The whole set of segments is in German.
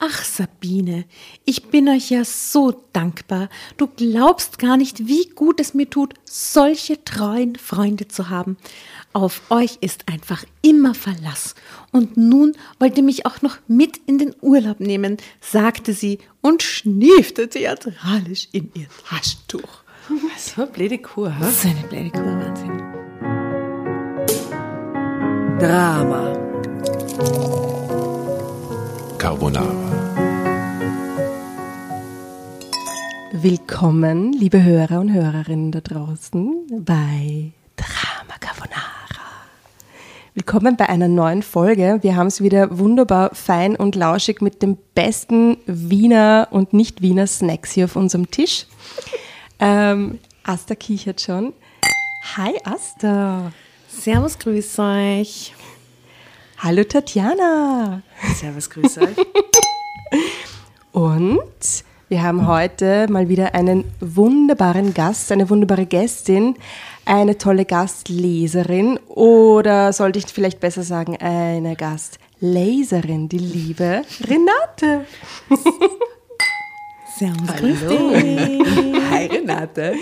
Ach, Sabine, ich bin euch ja so dankbar. Du glaubst gar nicht, wie gut es mir tut, solche treuen Freunde zu haben. Auf euch ist einfach immer Verlass. Und nun wollt ihr mich auch noch mit in den Urlaub nehmen, sagte sie und schniefte theatralisch in ihr Taschentuch. So eine blöde Kur, ha? So eine blöde Kur, Wahnsinn. Drama. Carbonara. Willkommen, liebe Hörer und Hörerinnen da draußen bei Drama Carbonara. Willkommen bei einer neuen Folge. Wir haben es wieder wunderbar fein und lauschig mit dem besten Wiener und Nicht-Wiener Snacks hier auf unserem Tisch. Ähm, Asta kichert schon. Hi Asta. Servus, grüß euch. Hallo Tatjana. Servus, grüß euch. Und wir haben heute mal wieder einen wunderbaren Gast, eine wunderbare Gästin, eine tolle Gastleserin oder sollte ich vielleicht besser sagen, eine Gastleserin, die liebe Renate. Servus, grüß dich. Hi, Renate.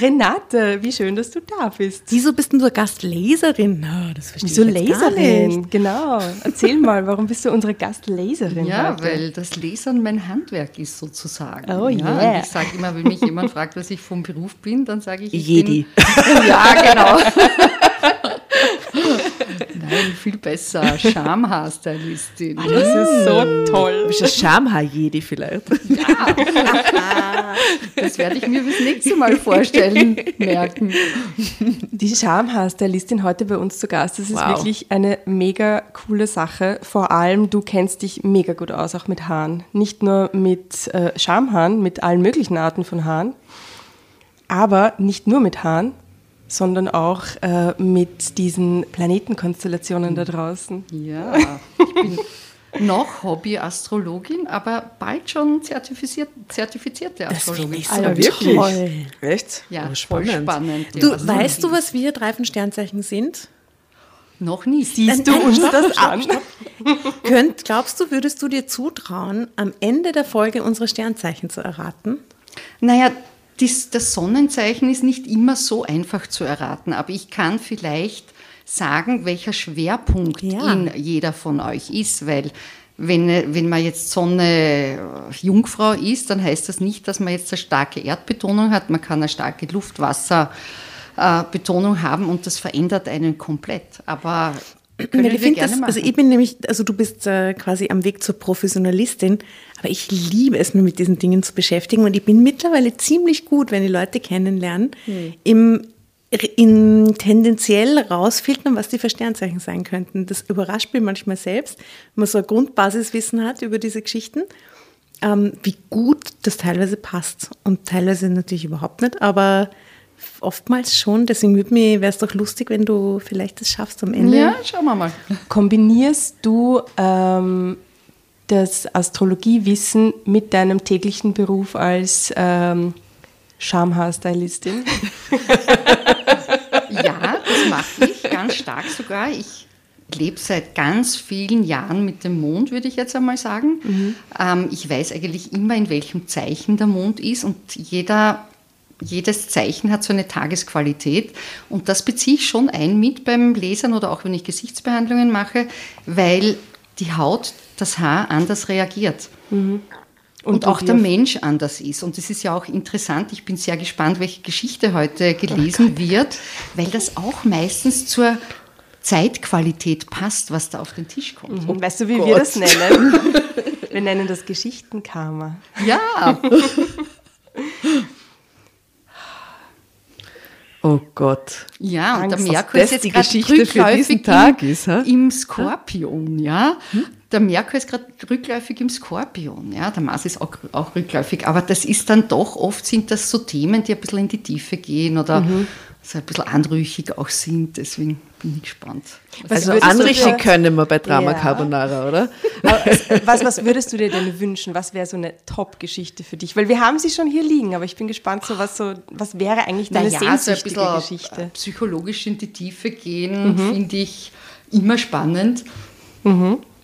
Renate, wie schön, dass du da bist. Wieso bist denn du Gastleserin? Oh, das verstehe Wieso ich jetzt gar nicht. Leserin? Genau. Erzähl mal, warum bist du unsere Gastleserin? Ja, heute? weil das Lesern mein Handwerk ist sozusagen. Oh, ja, yeah. Ich sage immer, wenn mich jemand fragt, was ich vom Beruf bin, dann sage ich, ich Jedi. Bin, ja, genau. Nein, viel besser. Schamhaarstylistin. Das ist so toll. Du bist ein Schamhaar-Jedi vielleicht. Das werde ich mir fürs nächste Mal vorstellen, merken. Die Schamhaarstylistin heute bei uns zu Gast, das ist Wow. wirklich eine mega coole Sache. Vor allem, du kennst dich mega gut aus, auch mit Haaren. Nicht nur mit äh, Schamhaaren, mit allen möglichen Arten von Haaren, aber nicht nur mit Haaren, sondern auch äh, mit diesen Planetenkonstellationen da draußen. Ja, ich bin noch Hobby-Astrologin, aber bald schon zertifiziert, zertifizierte Das Astrologin. finde ich so Alter, wirklich? toll. Echt? Ja, Oh, voll spannend. Du, Astrologie. weißt du, was wir drei von Sternzeichen sind? Noch nicht. Siehst du Nein, uns stopp, das stopp, an? Könnt, glaubst du, würdest du dir zutrauen, am Ende der Folge unsere Sternzeichen zu erraten? Naja, dies, das Sonnenzeichen ist nicht immer so einfach zu erraten, aber ich kann vielleicht sagen, welcher Schwerpunkt Ja. in jeder von euch ist, weil wenn, wenn man jetzt Sonne äh, Jungfrau ist, dann heißt das nicht, dass man jetzt eine starke Erdbetonung hat. Man kann eine starke Luft-Wasser-Betonung haben und das verändert einen komplett. Aber können ich gerne das, machen. also ich bin nämlich, also du bist äh, quasi am Weg zur Professionalistin, aber ich liebe es, mich mit diesen Dingen zu beschäftigen und ich bin mittlerweile ziemlich gut, wenn die Leute kennenlernen, im in tendenziell rausfiltern, was die für Sternzeichen sein könnten. Das überrascht mich manchmal selbst, wenn man so ein Grundbasiswissen hat über diese Geschichten, ähm, wie gut das teilweise passt. Und teilweise natürlich überhaupt nicht, aber oftmals schon. Deswegen wäre es doch lustig, wenn du vielleicht das schaffst am Ende. ja, schauen wir mal. Kombinierst du ähm, das Astrologiewissen mit deinem täglichen Beruf als ähm, Schamhaarstylistin? Ja, das mache ich ganz stark sogar. Ich lebe seit ganz vielen Jahren mit dem Mond, würde ich jetzt einmal sagen. Ähm, ich weiß eigentlich immer, in welchem Zeichen der Mond ist und jeder, jedes Zeichen hat so eine Tagesqualität und das beziehe ich schon ein mit beim Lesern oder auch wenn ich Gesichtsbehandlungen mache, weil die Haut, das Haar anders reagiert. Und, du auch der Mensch anders ist. Und es ist ja auch interessant, ich bin sehr gespannt, welche Geschichte heute gelesen wird, weil das auch meistens zur Zeitqualität passt, was da auf den Tisch kommt. Und weißt du, wie wir das nennen? Wir nennen das Geschichtenkarma. Ja, Oh Gott. ja, und der Angst, Merkur dass ist jetzt die Geschichte für diesen Tag im, ist, hä? im Skorpion, ja. Der Merkur ist gerade rückläufig im Skorpion, ja. Der Mars ist auch, auch rückläufig, aber das ist dann doch, oft sind das so Themen, die ein bisschen in die Tiefe gehen oder so ein bisschen anrüchig auch sind, deswegen bin ich gespannt. Also du anrichten dir- können wir bei Drama Ja. Carbonara, oder? Was, was würdest du dir denn wünschen? Was wäre so eine Top-Geschichte für dich? Weil wir haben sie schon hier liegen, aber ich bin gespannt, so was, so, was wäre eigentlich deine so ein sehnsüchtige bisschen Geschichte? Mhm. psychologisch in die Tiefe gehen, finde ich immer spannend.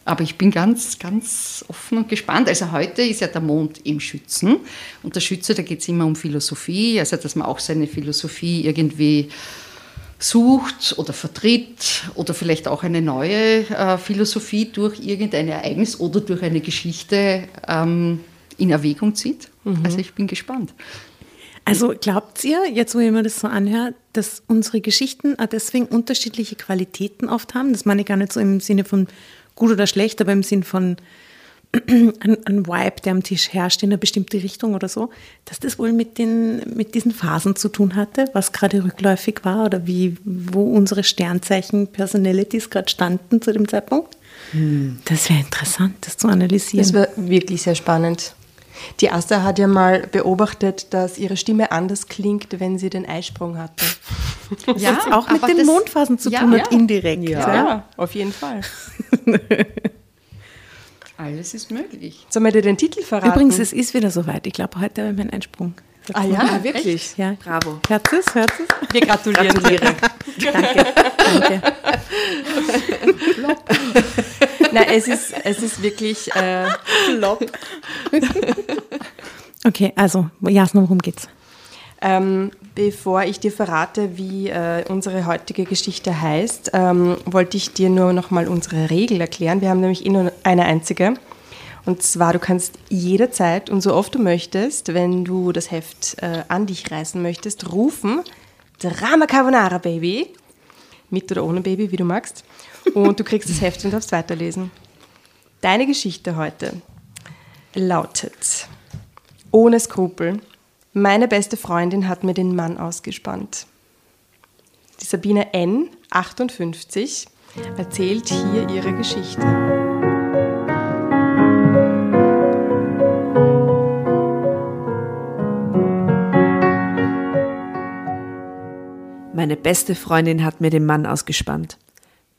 Aber ich bin ganz, ganz offen und gespannt. Also heute ist ja der Mond im Schützen. Und der Schütze, da geht es immer um Philosophie, also dass man auch seine Philosophie irgendwie sucht oder vertritt oder vielleicht auch eine neue äh, Philosophie durch irgendein Ereignis oder durch eine Geschichte ähm, in Erwägung zieht. Also ich bin gespannt. Also glaubt ihr, jetzt wo ich mir das so anhöre, dass unsere Geschichten auch deswegen unterschiedliche Qualitäten oft haben? Das meine ich gar nicht so im Sinne von gut oder schlecht, aber im Sinne von ein, ein Vibe, der am Tisch herrscht in eine bestimmte Richtung oder so, dass das wohl mit, den, mit diesen Phasen zu tun hatte, was gerade rückläufig war oder wie, wo unsere Sternzeichen Personalities gerade standen zu dem Zeitpunkt? Das wäre interessant, das zu analysieren. Das war wirklich sehr spannend. Die Asta hat ja mal beobachtet, dass ihre Stimme anders klingt, wenn sie den Eisprung hatte. das hat auch mit den das- Mondphasen zu Ja, tun ja. hat, indirekt. Ja, auf jeden Fall. Alles ist möglich. Sollen wir dir den Titel verraten? Übrigens, es ist wieder soweit. Ich glaube, heute habe ich meinen Einsprung. ah ja, wirklich? Ja. Bravo. Hört es? Hört es? wir gratulieren dir. Danke. Danke. Nein, es ist, es ist wirklich äh, Okay, also, Jasna, worum geht's? Ähm, bevor ich dir verrate, wie äh, unsere heutige Geschichte heißt, ähm, wollte ich dir nur nochmal unsere Regel erklären. Wir haben nämlich eh nur eine einzige. Und zwar, du kannst jederzeit und so oft du möchtest, wenn du das Heft äh, an dich reißen möchtest, rufen, Drama Carbonara Baby, mit oder ohne Baby, wie du magst. Und du kriegst das Heft und darfst weiterlesen. Deine Geschichte heute lautet, ohne Skrupel, meine beste Freundin hat mir den Mann ausgespannt. Die Sabine N., 58, erzählt hier ihre Geschichte. Meine beste Freundin hat mir den Mann ausgespannt.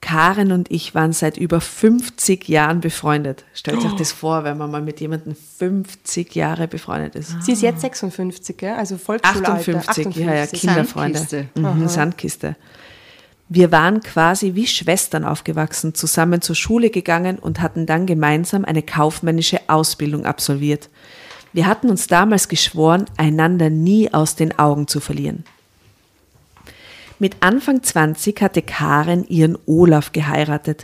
Karen und ich waren seit über 50 Jahren befreundet. Stellt euch das vor, wenn man mal mit jemandem 50 Jahre befreundet ist. Sie ist jetzt 56, gell? also Volksschulalter. 58, ja, ja, Kinderfreunde. Sandkiste. Mhm, Sandkiste. Wir waren quasi wie Schwestern aufgewachsen, zusammen zur Schule gegangen und hatten dann gemeinsam eine kaufmännische Ausbildung absolviert. Wir hatten uns damals geschworen, einander nie aus den Augen zu verlieren. Mit Anfang 20 hatte Karen ihren Olaf geheiratet.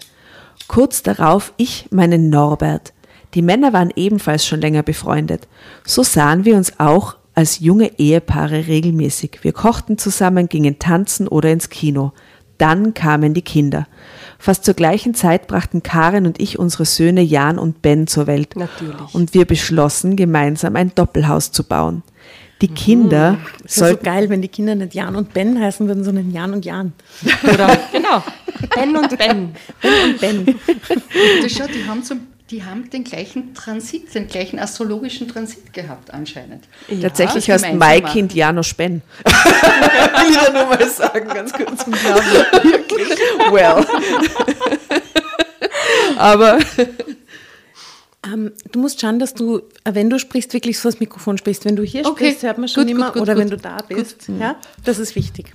Kurz darauf ich meinen Norbert. Die Männer waren ebenfalls schon länger befreundet. So sahen wir uns auch als junge Ehepaare regelmäßig. Wir kochten zusammen, gingen tanzen oder ins Kino. Dann kamen die Kinder. Fast zur gleichen Zeit brachten Karen und ich unsere Söhne Jan und Ben zur Welt. Natürlich. Und wir beschlossen, gemeinsam ein Doppelhaus zu bauen. Die Kinder Das wäre so geil, wenn die Kinder nicht Jan und Ben heißen würden, sondern Jan und Jan. Oder, genau, Ben und Ben. Ben und Ben. Du schau, die haben, so, die haben den gleichen Transit, den gleichen astrologischen Transit gehabt anscheinend. Tatsächlich das heißt mein. Kind Janosch Ben. Will ich nur mal sagen, ganz kurz. Wirklich. Well. Aber Ähm, du musst schauen, dass du, äh, wenn du sprichst, wirklich so das Mikrofon sprichst. Wenn du hier Okay. sprichst, hört man schon Gut, immer. gut, gut, oder gut. wenn du da bist. Ja, das ist wichtig.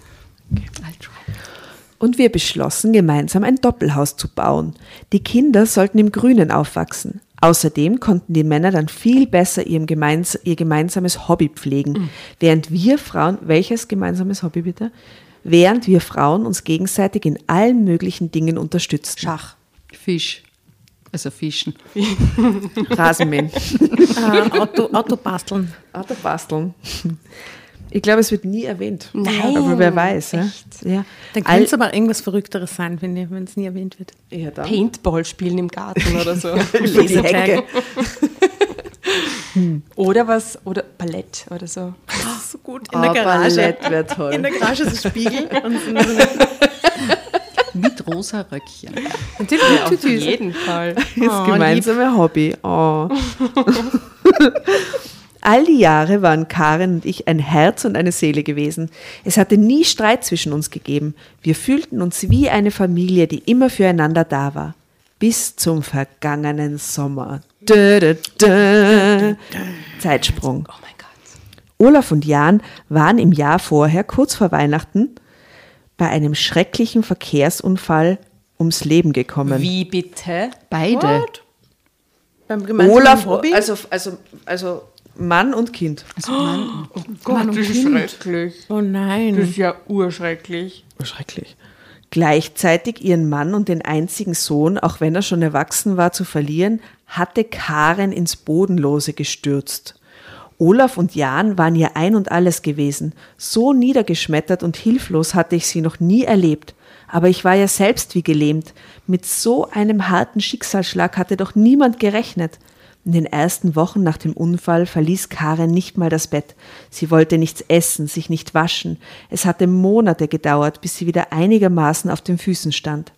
Und wir beschlossen, gemeinsam ein Doppelhaus zu bauen. Die Kinder sollten im Grünen aufwachsen. Außerdem konnten die Männer dann viel besser ihrem gemeins ihr gemeinsames Hobby pflegen, während wir Frauen, welches gemeinsames Hobby bitte? Während wir Frauen uns gegenseitig in allen möglichen Dingen unterstützten. Schach. Fisch. Also Fischen. Rasenmähen. Äh, Auto, Auto basteln. Auto basteln. Ich glaube, es wird nie erwähnt. Nein, Aber wer weiß. Ja. ja. Dann könnte es aber irgendwas Verrückteres sein, wenn es nie erwähnt wird. ja, dann. Paintball spielen im Garten oder so. Die Hecke. Oder was, oder Ballett oder so. So gut. In der Garage. wäre toll. In der Garage ist ein Spiegel. Und rosa Röckchen. Natürlich mit Auf Tütüs. jeden Fall. Das gemeinsame Hobby. Oh. All die Jahre waren Karen und ich ein Herz und eine Seele gewesen. Es hatte nie Streit zwischen uns gegeben. Wir fühlten uns wie eine Familie, die immer füreinander da war. Bis zum vergangenen Sommer. Dö, dö, dö. Zeitsprung. Oh mein Gott. Olaf und Jan waren im Jahr vorher, kurz vor Weihnachten, bei einem schrecklichen Verkehrsunfall ums Leben gekommen. Wie bitte? Beide. Beim gemeinsamen Olaf, Hobby? also, also, also Mann und Kind. Also Mann, Gott, das ist schrecklich. oh nein. Das ist ja urschrecklich. Schrecklich. Gleichzeitig ihren Mann und den einzigen Sohn, auch wenn er schon erwachsen war, zu verlieren, hatte Karen ins Bodenlose gestürzt. Olaf und Jan waren ihr ein und alles gewesen. So niedergeschmettert und hilflos hatte ich sie noch nie erlebt. Aber ich war ja selbst wie gelähmt. Mit so einem harten Schicksalsschlag hatte doch niemand gerechnet. In den ersten Wochen nach dem Unfall verließ Karen nicht mal das Bett. Sie wollte nichts essen, sich nicht waschen. Es hatte Monate gedauert, bis sie wieder einigermaßen auf den Füßen stand.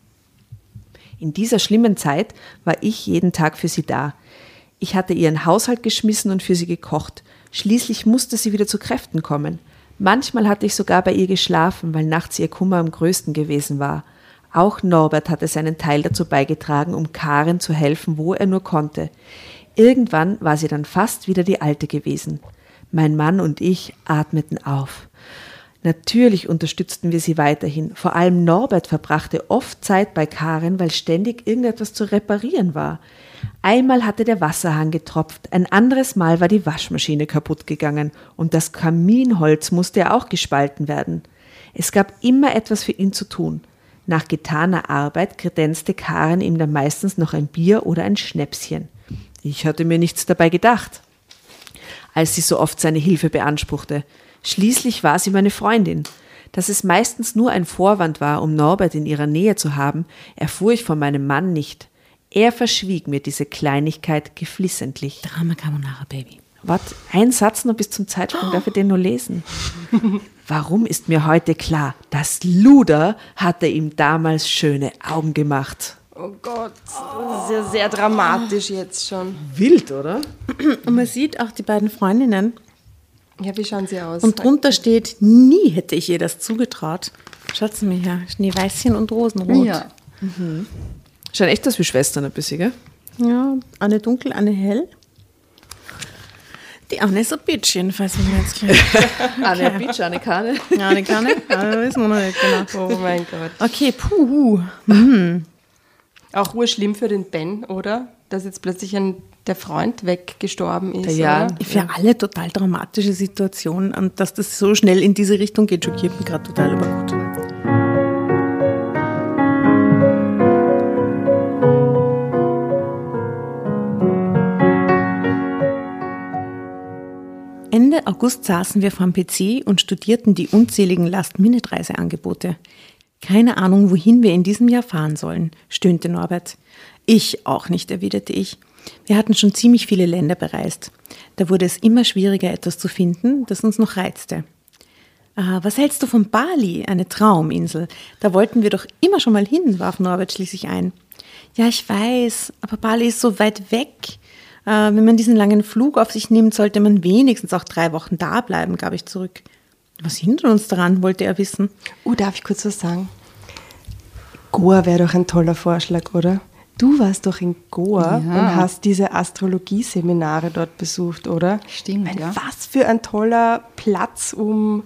In dieser schlimmen Zeit war ich jeden Tag für sie da. Ich hatte ihren Haushalt geschmissen und für sie gekocht. Schließlich musste sie wieder zu Kräften kommen. Manchmal hatte ich sogar bei ihr geschlafen, weil nachts ihr Kummer am größten gewesen war. Auch Norbert hatte seinen Teil dazu beigetragen, um Karen zu helfen, wo er nur konnte. Irgendwann war sie dann fast wieder die Alte gewesen. Mein Mann und ich atmeten auf. Natürlich unterstützten wir sie weiterhin. Vor allem Norbert verbrachte oft Zeit bei Karen, weil ständig irgendetwas zu reparieren war. Einmal hatte der Wasserhahn getropft, ein anderes Mal war die Waschmaschine kaputt gegangen und das Kaminholz musste ja auch gespalten werden. Es gab immer etwas für ihn zu tun. Nach getaner Arbeit kredenzte Karen ihm dann meistens noch ein Bier oder ein Schnäpschen. Ich hatte mir nichts dabei gedacht, als sie so oft seine Hilfe beanspruchte. Schließlich war sie meine Freundin. Dass es meistens nur ein Vorwand war, um Norbert in ihrer Nähe zu haben, erfuhr ich von meinem Mann nicht. Er verschwieg mir diese Kleinigkeit geflissentlich. Drama Carbonara Baby. Wart, ein Satz noch bis zum Zeitsprung, darf ich den nur lesen? Warum ist mir heute klar, das Luder hatte ihm damals schöne Augen gemacht. Oh Gott, das ist ja sehr dramatisch jetzt schon. Wild, oder? Und man sieht auch die beiden Freundinnen. Ja, wie schauen sie aus? Und drunter steht, nie hätte ich ihr das zugetraut. Schaut mir her, Schneeweißchen und Rosenrot. Ja. Schauen echt aus wie Schwestern ein bisschen, gell? Ja, eine dunkel, eine hell. Die eine ist ein Bitch, jedenfalls, wenn wir jetzt gleich. Anne Beach, Anne Kane. Ja, eine kleine? Ja, das wissen wir noch nicht genau. Oh mein Gott. Okay, puh. Auch urschlimm für den Ben, oder? Dass jetzt plötzlich ein, der Freund weggestorben ist. Jan. oder? Für alle total dramatische Situationen und dass das so schnell in diese Richtung geht, schockiert mich gerade total, aber gut. Ende August saßen wir vorm PC und studierten die unzähligen Last-Minute-Reiseangebote. Keine Ahnung, wohin wir in diesem Jahr fahren sollen, stöhnte Norbert. Ich auch nicht, erwiderte ich. Wir hatten schon ziemlich viele Länder bereist. Da wurde es immer schwieriger, etwas zu finden, das uns noch reizte. Ah, was hältst du von Bali, eine Trauminsel? Da wollten wir doch immer schon mal hin, warf Norbert schließlich ein. Ja, ich weiß, aber Bali ist so weit weg. Äh, wenn man diesen langen Flug auf sich nimmt, sollte man wenigstens auch drei Wochen da bleiben, gab ich zurück. Was hindert uns daran, wollte er wissen. Oh, darf ich kurz was sagen? Goa wäre doch ein toller Vorschlag, oder? Du warst doch in Goa Ja. und hast diese Astrologieseminare dort besucht, oder? Stimmt, Mein, ja. Was für ein toller Platz, um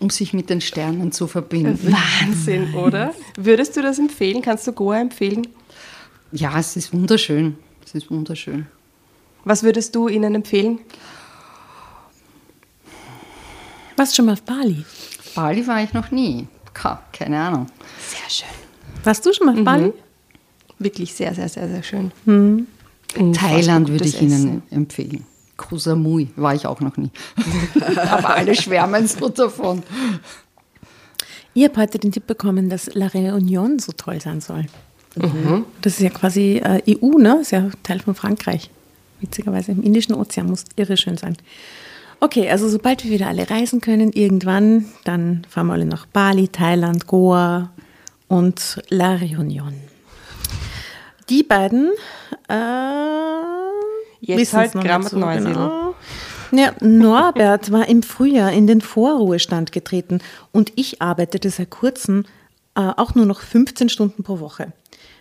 Um sich mit den Sternen zu verbinden. Wahnsinn, oder? Würdest du das empfehlen? Kannst du Goa empfehlen? Ja, es ist wunderschön. Es ist wunderschön. Was würdest du ihnen empfehlen? Warst du schon mal auf Bali? Bali war ich noch nie. Keine Ahnung. Sehr schön. Warst du schon mal auf Bali? Wirklich sehr, sehr, sehr, sehr schön. Thailand würde ich Ihnen Essen. empfehlen. Koh Samui war ich auch noch nie. Aber alle schwärmen so davon. Ich habe heute den Tipp bekommen, dass La Réunion so toll sein soll. Das ist ja quasi äh, EU, ne? Ist ja Teil von Frankreich. Witzigerweise im Indischen Ozean muss irre schön sein. Okay, also sobald wir wieder alle reisen können, irgendwann, dann fahren wir alle nach Bali, Thailand, Goa und La Réunion. Die beiden äh, Jetzt halt Grammat Neusiedl. Ja, Norbert war im Frühjahr in den Vorruhestand getreten und ich arbeitete seit kurzem äh, auch nur noch 15 Stunden pro Woche.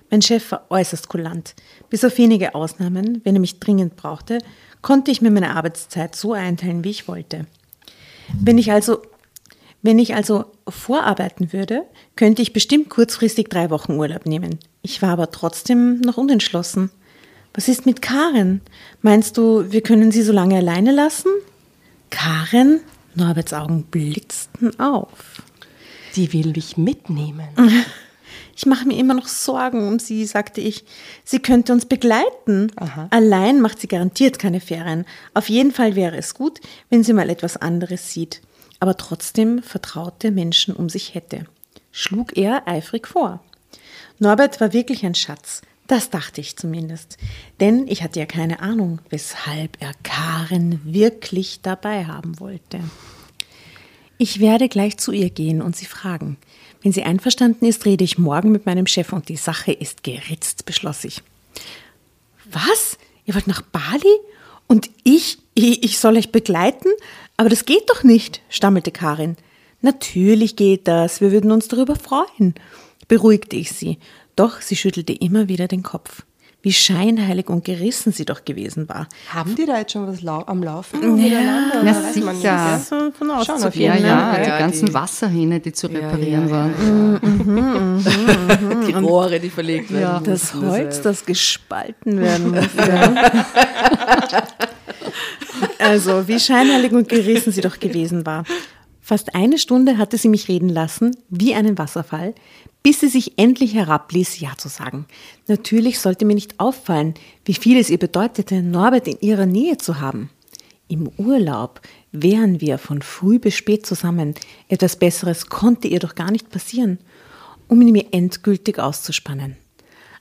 Mein Chef war äußerst kulant. Bis auf wenige Ausnahmen, wenn er mich dringend brauchte, konnte ich mir meine Arbeitszeit so einteilen, wie ich wollte. Wenn ich also, wenn ich also vorarbeiten würde, könnte ich bestimmt kurzfristig drei Wochen Urlaub nehmen. Ich war aber trotzdem noch unentschlossen. Was ist mit Karen? Meinst du, wir können sie so lange alleine lassen? Karen? Norberts Augen blitzten auf. Die will dich mitnehmen. Ich mache mir immer noch Sorgen um sie, sagte ich. Sie könnte uns begleiten. Aha. Allein macht sie garantiert keine Ferien. Auf jeden Fall wäre es gut, wenn sie mal etwas anderes sieht. Aber trotzdem vertraute Menschen um sich hätte. Schlug er eifrig vor. Norbert war wirklich ein Schatz. Das dachte ich zumindest. Denn ich hatte ja keine Ahnung, weshalb er Karen wirklich dabei haben wollte. Ich werde gleich zu ihr gehen und sie fragen. Wenn sie einverstanden ist, rede ich morgen mit meinem Chef und die Sache ist geritzt, beschloss ich. Was? Ihr wollt nach Bali? Und ich, ich soll euch begleiten? Aber das geht doch nicht, stammelte Karin. Natürlich geht das, wir würden uns darüber freuen, beruhigte ich sie. Doch sie schüttelte immer wieder den Kopf. Wie scheinheilig und gerissen sie doch gewesen war. Haben die da jetzt schon was lau am Laufen weiß man sicher. nicht, gell? So von Schon auf Ja, jeden ne? ja, Fall, die ja, ganzen die- Wasserhähne, die zu Ja, reparieren ja, waren. Die Rohre, die verlegt werden. Das mussten, Holz, das gespalten werden musste. also, wie scheinheilig und gerissen sie doch gewesen war. Fast eine Stunde hatte sie mich reden lassen, wie einen Wasserfall, bis sie sich endlich herabließ, Ja zu sagen. Natürlich sollte mir nicht auffallen, wie viel es ihr bedeutete, Norbert in ihrer Nähe zu haben. Im Urlaub wären wir von früh bis spät zusammen. Etwas Besseres konnte ihr doch gar nicht passieren, um ihn mir endgültig auszuspannen.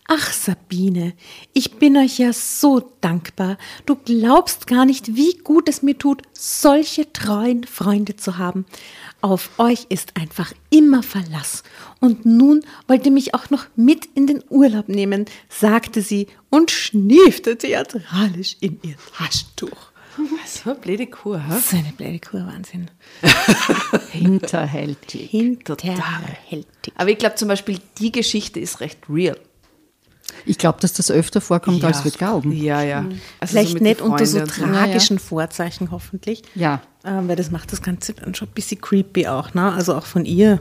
Ach, Sabine, ich bin euch ja so dankbar. Du glaubst gar nicht, wie gut es mir tut, solche treuen Freunde zu haben. Auf euch ist einfach immer Verlass. Und nun wollt ihr mich auch noch mit in den Urlaub nehmen, sagte sie und schniefte theatralisch in ihr Taschentuch. So eine blöde Kur, hä? So eine blöde Kur, Wahnsinn. Hinterhältig. Hinterhältig. Aber ich glaube zum Beispiel, die Geschichte ist recht real. Ich glaube, dass das öfter vorkommt, als wir glauben. Ja, ja. Also Vielleicht den nicht unter so tragischen Vorzeichen, hoffentlich. Ja. Ähm, weil das macht das Ganze dann schon ein bisschen creepy auch, ne? Also auch von ihr.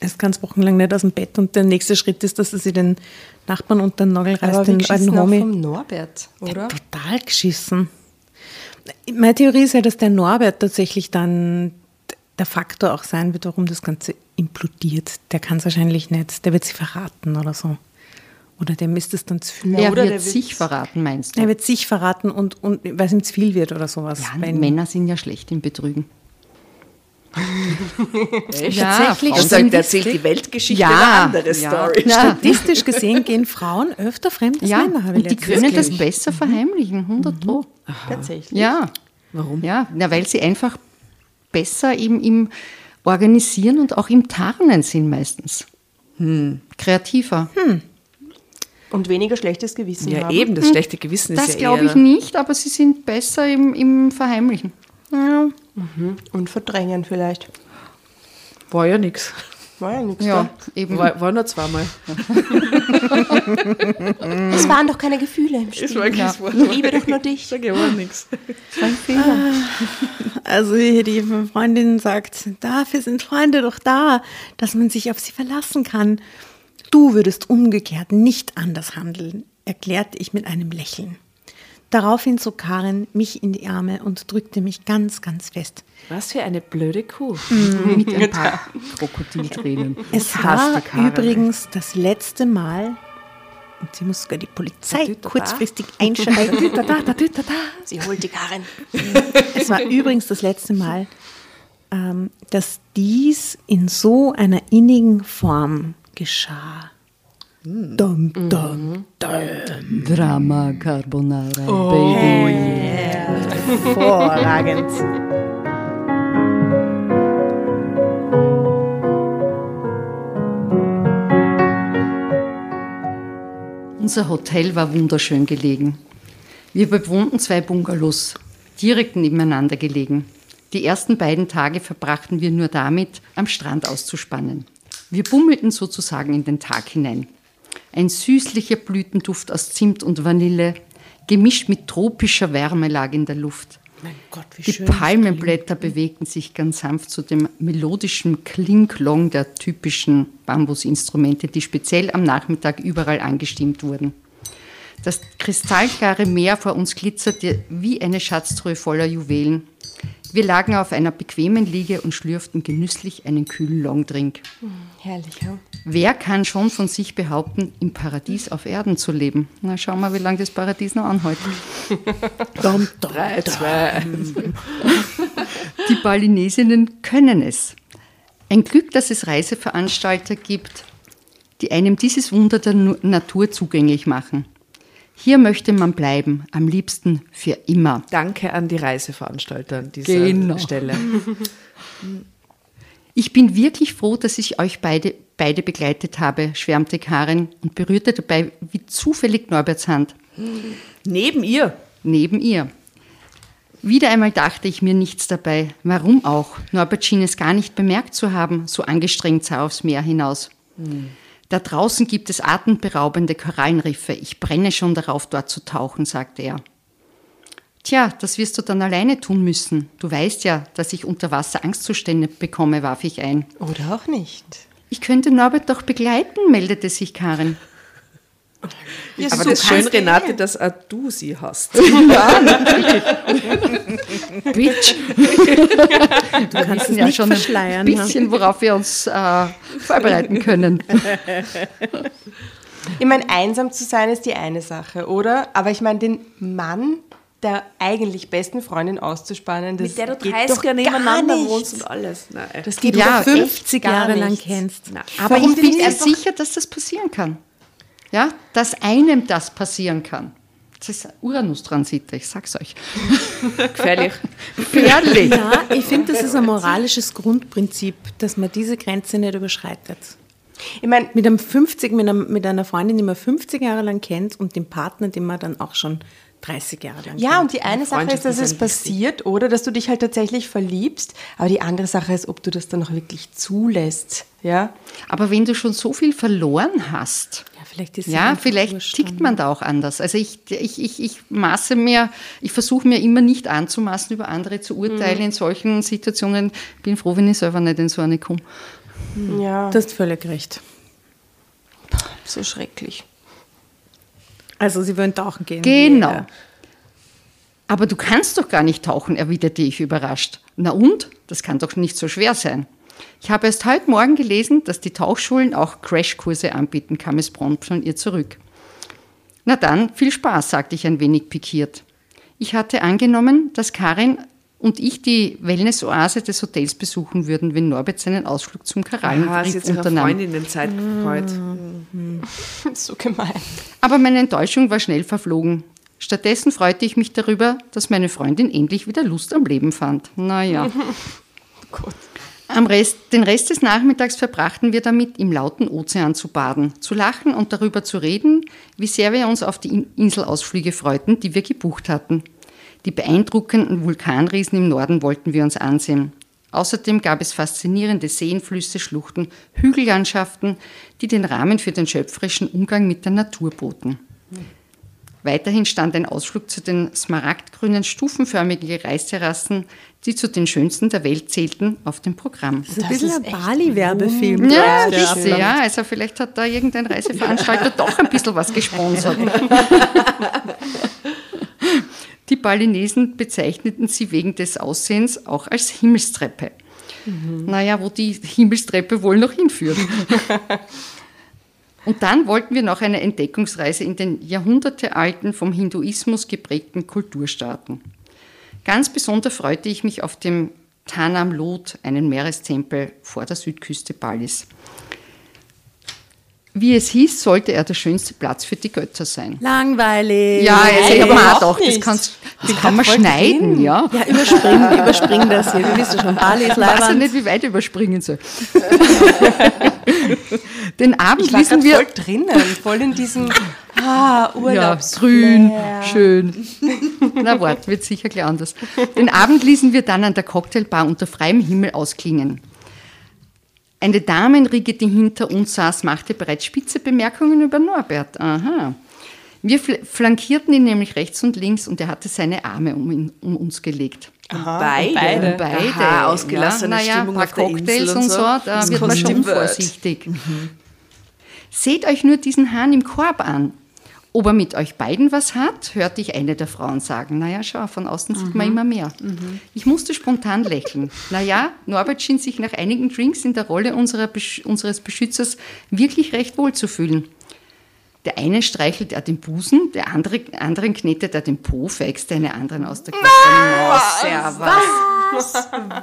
Es kann wochenlang nicht aus dem Bett und der nächste Schritt ist, dass sie sich den Nachbarn unter den Nagel reißt, Aber den geschissen alten auch Homie. vom Norbert, oder? Total geschissen. Meine Theorie ist ja, dass der Norbert tatsächlich dann der Faktor auch sein wird, warum das Ganze implodiert. Der kann es wahrscheinlich nicht, der wird sie verraten oder so. Oder dem ist es dann zu viel. Er oder wird der wird- sich verraten, meinst du? Er wird sich verraten und, und weil es ihm zu viel wird oder sowas. ja, Weil- Männer sind ja schlecht im Betrügen. Echt? Ja, Tatsächlich Und sagt, die er erzählt die Weltgeschichte Ja, eine andere ja. Story. Ja. Statistisch gesehen gehen Frauen öfter fremd als Ja, Männer, habe ich und die können das besser verheimlichen, 100 Pro. Tatsächlich. Ja. Warum? Ja, na, weil sie einfach besser im, im Organisieren und auch im Tarnen sind meistens. Kreativer. Und weniger schlechtes Gewissen Ja, haben. eben, das schlechte Gewissen ist Das ja glaube ich nicht, aber sie sind besser im, im Verheimlichen. Ja. Und verdrängen vielleicht. War ja nichts. War ja nichts Ja, eben. War, war nur zweimal. da. Es waren doch keine Gefühle im Spiel. war Ja. Ich liebe doch nur dich. Sag ja war nichts. Also hier die Freundin sagt, dafür sind Freunde doch da, dass man sich auf sie verlassen kann. Du würdest umgekehrt nicht anders handeln, erklärte ich mit einem Lächeln. Daraufhin zog Karin mich in die Arme und drückte mich ganz, ganz fest. Was für eine blöde Kuh. Mit ein paar Krokodiltränen. Es war übrigens das letzte Mal, und sie muss sogar die Polizei kurzfristig einschalten. Sie holt die Karin. Es war übrigens das letzte Mal, ähm, dass dies in so einer innigen Form geschah. Dum, dum, dum. Drama Carbonara, Baby. Hervorragend. Unser Hotel war wunderschön gelegen. Wir bewohnten zwei Bungalows, direkt nebeneinander gelegen. Die ersten beiden Tage verbrachten wir nur damit, am Strand auszuspannen. Wir bummelten sozusagen in den Tag hinein. Ein süßlicher Blütenduft aus Zimt und Vanille, gemischt mit tropischer Wärme lag in der Luft. Gott, Die Palmenblätter bewegten sich ganz sanft zu dem melodischen Klinglong der typischen Bambusinstrumente, die speziell am Nachmittag überall angestimmt wurden. Das kristallklare Meer vor uns glitzerte wie eine Schatztruhe voller Juwelen. Wir lagen auf einer bequemen Liege und schlürften genüsslich einen kühlen Longdrink. Herrlich, ja. Wer kann schon von sich behaupten, im Paradies auf Erden zu leben? Na, schauen wir, wie lange das Paradies noch anhält. Dom, Drei, zwei. Die Balinesinnen können es. Ein Glück, dass es Reiseveranstalter gibt, die einem dieses Wunder der Natur zugänglich machen. Hier möchte man bleiben, am liebsten für immer. Danke an die Reiseveranstalter an dieser Genau. Stelle. Ich bin wirklich froh, dass ich euch beide, beide begleitet habe, schwärmte Karin und berührte dabei wie zufällig Norberts Hand Neben ihr. neben ihr. Wieder einmal dachte ich mir nichts dabei. Warum auch? Norbert schien es gar nicht bemerkt zu haben, so angestrengt sah er aufs Meer hinaus. Da draußen gibt es atemberaubende Korallenriffe. Ich brenne schon darauf, dort zu tauchen, sagte er. Tja, das wirst du dann alleine tun müssen. Du weißt ja, dass ich unter Wasser Angstzustände bekomme, warf ich ein. Oder auch nicht. Ich könnte Norbert doch begleiten, meldete sich Karin. Ja, so Aber das ist schön, Renate, dass auch du sie hast. Bitch. Du kannst es ja nicht schon verschleiern. ein ja. bisschen, worauf wir uns äh, vorbereiten können. Ich meine, einsam zu sein ist die eine Sache, oder? Aber ich meine, den Mann der eigentlich besten Freundin auszuspannen, das Mit der du geht 30 doch Jahre gar nebeneinander nicht. wohnst und alles. Nein. Das Die geht du Ja, ja, echt 50 gar Jahre lang kennst. Aber Warum ich bin mir sicher, dass das passieren kann. Ja, dass einem das passieren kann. Das ist Uranus-Transite, ich sag's euch. Gefährlich. Gefährlich. Ja, ich finde, das ist ein moralisches Grundprinzip, dass man diese Grenze nicht überschreitet. Ich meine, Mit, einem 50, mit, einem, mit einer Freundin, die man 50 Jahre lang kennt und dem Partner, den man dann auch schon 30 Jahre lang ja, und die eine Sache ist, dass es passiert, oder dass du dich halt tatsächlich verliebst, aber die andere Sache ist, ob du das dann auch wirklich zulässt. Ja? Aber wenn du schon so viel verloren hast, Ja, vielleicht ja, vielleicht tickt man da auch anders. Also ich, ich, ich, ich maße mir, ich versuche mir immer nicht anzumaßen, über andere zu urteilen in solchen Situationen. Bin froh, wenn ich selber nicht in so eine komme. ja, Du hast völlig recht. so schrecklich. Also sie wollen tauchen gehen. Genau. Ja. Aber du kannst doch gar nicht tauchen, erwiderte ich überrascht. Na und? Das kann doch nicht so schwer sein. Ich habe erst heute Morgen gelesen, dass die Tauchschulen auch Crashkurse anbieten, kam es prompt von ihr zurück. Na dann, viel Spaß, sagte ich ein wenig pikiert. Ich hatte angenommen, dass Karin und ich die Wellness-Oase des Hotels besuchen würden, wenn Norbert seinen Ausflug zum Ah, sie Korallenriff auf unternahm. Freundinnenzeit gefreut. so gemein. Aber meine Enttäuschung war schnell verflogen. Stattdessen freute ich mich darüber, dass meine Freundin endlich wieder Lust am Leben fand. Naja. Am Rest, den Rest des Nachmittags verbrachten wir damit, im lauten Ozean zu baden, zu lachen und darüber zu reden, wie sehr wir uns auf die In- Inselausflüge freuten, die wir gebucht hatten. Die beeindruckenden Vulkanriesen im Norden wollten wir uns ansehen. Außerdem gab es faszinierende Seen, Flüsse, Schluchten, Hügellandschaften, die den Rahmen für den schöpferischen Umgang mit der Natur boten. Weiterhin stand ein Ausflug zu den smaragdgrünen, stufenförmigen Reisterrassen, die zu den schönsten der Welt zählten, auf dem Programm. Das ist ein bisschen ein Bali-Werbefilm. Ja, ein bisschen, ja. Also vielleicht hat da irgendein Reiseveranstalter doch ein bisschen was gesponsert. Die Balinesen bezeichneten sie wegen des Aussehens auch als Himmelstreppe. Naja, wo die Himmelstreppe wohl noch hinführt. Und dann wollten wir noch eine Entdeckungsreise in den jahrhundertealten, vom Hinduismus geprägten Kulturstaaten. Ganz besonders freute ich mich auf dem Tanam Lot, einen Meerestempel vor der Südküste Balis. Wie es hieß, sollte er der schönste Platz für die Götter sein. Langweilig. Ja, also ich habe mir auch überhaupt gedacht, das, kannst, das kann man schneiden, ja. Ja, überspring, überspring das hier. Du wisst ja schon, Bali ist Ich weiß ja nicht, wie weit überspringen soll. Den Abend Ich ließen wir voll drinnen, voll in diesem ah, Ja, Urlaubs grün, schön. Na wart, wird sicher gleich anders. Den Abend ließen wir dann an der Cocktailbar unter freiem Himmel ausklingen. Eine Damenriege, die hinter uns saß, machte bereits spitze Bemerkungen über Norbert. Aha. Wir fl- flankierten ihn nämlich rechts und links und er hatte seine Arme um, ihn, um uns gelegt. Aha, beide. beide. Beide. Aha, ausgelassene naja, Stimmung ein auf paar der Cocktails Insel und und so, so. da Das wird man schon vorsichtig. Seht euch nur diesen Hahn im Korb an. Ob er mit euch beiden was hat, hörte ich eine der Frauen sagen. Naja, schau, von außen sieht man immer mehr. Ich musste spontan lächeln. Naja, Norbert schien sich nach einigen Drinks in der Rolle Besch- unseres Beschützers wirklich recht wohl zu fühlen. Der eine streichelt er den Busen, der andere, anderen knetet er den Po, fäxt eine anderen aus der Maus. Servus.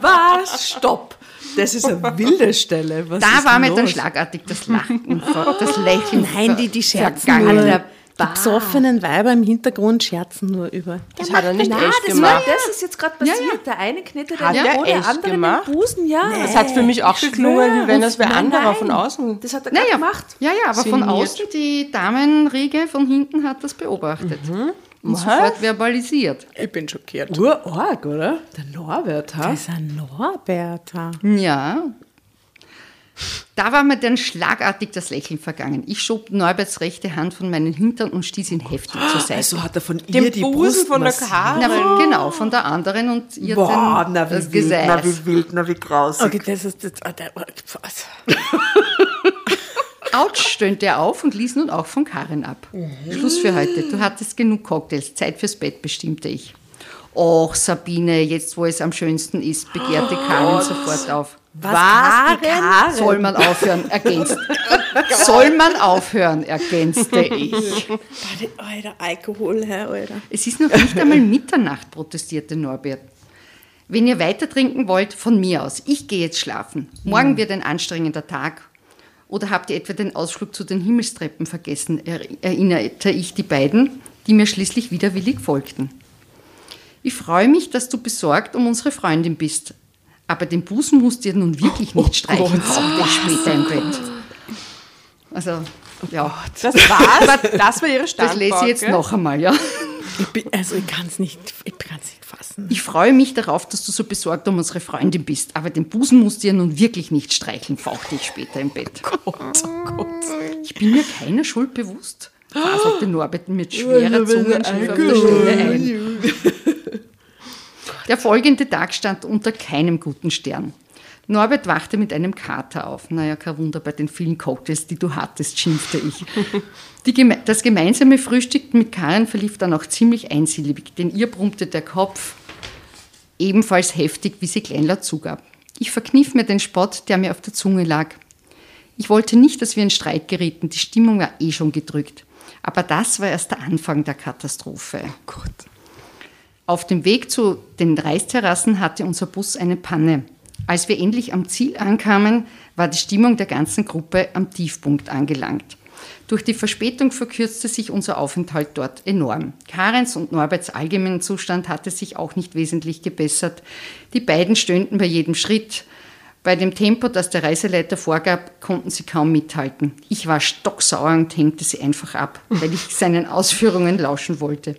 Was? Stopp! Das ist eine wilde Stelle. Was Da war denn mir dann los? schlagartig das Lachen, das Lächeln. Nein, die, die scherzen vergangen. Die besoffenen Weiber im Hintergrund scherzen nur über. Das hat er nicht Nein, echt das, war, gemacht. das ist jetzt gerade passiert. Der eine knetet Hat den Po, der andere gemacht? den Busen, ja. Das hat für mich auch geklungen, wie wenn das wer anderer von außen. Das hat er Naja, gemacht. ja, ja, aber von außen, die Damenriege von hinten hat das beobachtet. Und sofort verbalisiert. Ich bin schockiert. Urorg, oder? Der Norbert, ha? Das ist ein Norbert. Ja. Da war mir dann schlagartig das Lächeln vergangen. Ich schob Norberts rechte Hand von meinen Hintern und stieß ihn heftig zur Seite. Also hat er von Den ihr die Busen Brust von der. Karin. na, genau, von der anderen und ihr Boah, den, na das wie wild, na Gesäß. wie wild, na wie grausig. Okay, das ist jetzt. ah, der- was? Autsch, stöhnte er auf und ließ nun auch von Karin ab. Schluss für heute. Du hattest genug Cocktails. Zeit fürs Bett, bestimmte ich. Och, Sabine, jetzt wo es am schönsten ist, begehrte Karin sofort auf. Was? Die Karin? Soll man aufhören, ergänzt. Soll man aufhören, ergänzte ich. Alter, Alkohol, Herr, Alter. Es ist noch nicht einmal Mitternacht, protestierte Norbert. Wenn ihr weiter trinken wollt, von mir aus. Ich gehe jetzt schlafen. Morgen wird ein anstrengender Tag. Oder habt ihr etwa den Ausflug zu den Himmelstreppen vergessen? Er erinnerte ich die beiden, die mir schließlich widerwillig folgten. Ich freue mich, dass du besorgt um unsere Freundin bist. Aber den Busen musst ihr nun wirklich nicht streichen, brauchte ich später im Bett. Also, ja, Das war's. Das war ihre das Standpauke. lese ich jetzt noch einmal, ja. Ich bin, also, ich kann es nicht, ich kann's nicht fassen. Ich freue mich darauf, dass du so besorgt um unsere Freundin bist, aber den Busen musst du ja nun wirklich nicht streicheln, fauchte ich später im Bett. Ich bin mir keiner Schuld bewusst, faselte Norbert mit schwerer Zungenschrift auf der Stelle ein. Der folgende Tag stand unter keinem guten Stern. Norbert wachte mit einem Kater auf. Naja, kein Wunder bei den vielen Cocktails, die du hattest, schimpfte ich. Geme das gemeinsame Frühstück mit Karin verlief dann auch ziemlich einsilbig, denn ihr brummte der Kopf ebenfalls heftig, wie sie kleinlaut zugab. Ich verkniff mir den Spott, der mir auf der Zunge lag. Ich wollte nicht, dass wir in Streit gerieten, die Stimmung war eh schon gedrückt. Aber das war erst der Anfang der Katastrophe. Auf dem Weg zu den Reisterrassen hatte unser Bus eine Panne. Als wir endlich am Ziel ankamen, war die Stimmung der ganzen Gruppe am Tiefpunkt angelangt. Durch die Verspätung verkürzte sich unser Aufenthalt dort enorm. Karens und Norberts allgemeiner Zustand hatte sich auch nicht wesentlich gebessert. Die beiden stöhnten bei jedem Schritt. Bei dem Tempo, das der Reiseleiter vorgab, konnten sie kaum mithalten. Ich war stocksauer und hängte sie einfach ab, weil ich seinen Ausführungen lauschen wollte.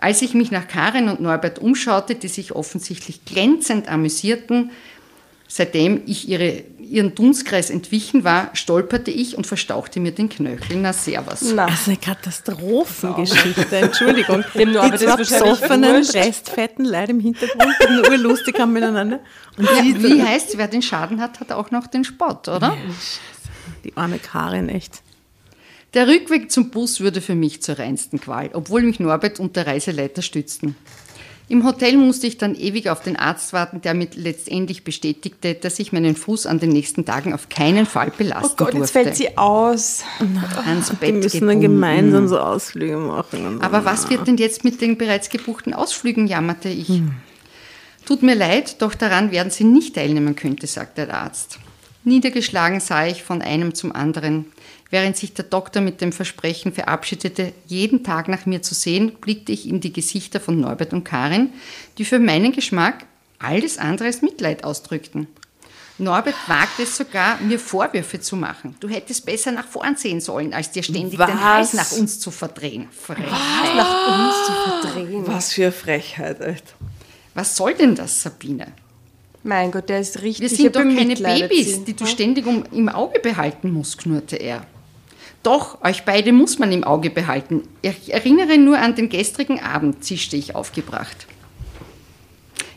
Als ich mich nach Karin und Norbert umschaute, die sich offensichtlich glänzend amüsierten, seitdem ich ihre, ihren Dunstkreis entwichen war, stolperte ich und verstauchte mir den Knöchel. Na, servus. Na, Also eine Katastrophengeschichte, Entschuldigung. Dem Norbert die ist zwei besoffenen, restfetten Leute im Hintergrund, die nur lustig haben miteinander. Und Ja, die, wie heißt wer den Schaden hat, hat auch noch den Spott, oder? die arme Karin, echt. Der Rückweg zum Bus würde für mich zur reinsten Qual, obwohl mich Norbert und der Reiseleiter stützten. Im Hotel musste ich dann ewig auf den Arzt warten, der mir letztendlich bestätigte, dass ich meinen Fuß an den nächsten Tagen auf keinen Fall oh belasten Gott, jetzt durfte. fällt sie aus. ans Die Bett müssen dann gebunden. gemeinsam so Ausflüge machen. Aber was wird denn jetzt mit den bereits gebuchten Ausflügen, jammerte ich. Tut mir leid, doch daran werden Sie nicht teilnehmen könnte, sagte der Arzt. Niedergeschlagen sah ich von einem zum anderen. Während sich der Doktor mit dem Versprechen verabschiedete, jeden Tag nach mir zu sehen, blickte ich ihm die Gesichter von Norbert und Karin, die für meinen Geschmack alles andere als Mitleid ausdrückten. Norbert wagte es sogar, mir Vorwürfe zu machen. Du hättest besser nach vorn sehen sollen, als dir ständig den Was? Hals nach uns zu verdrehen. Frechheit. Nach uns zu verdrehen. Was für eine Frechheit, echt. Was soll denn das, Sabine? Mein Gott, der ist richtig. Wir sind doch keine Babys, die du ständig um, im Auge behalten musst, knurrte er. Doch, euch beide muss man im Auge behalten. Ich erinnere nur an den gestrigen Abend, zischte ich aufgebracht.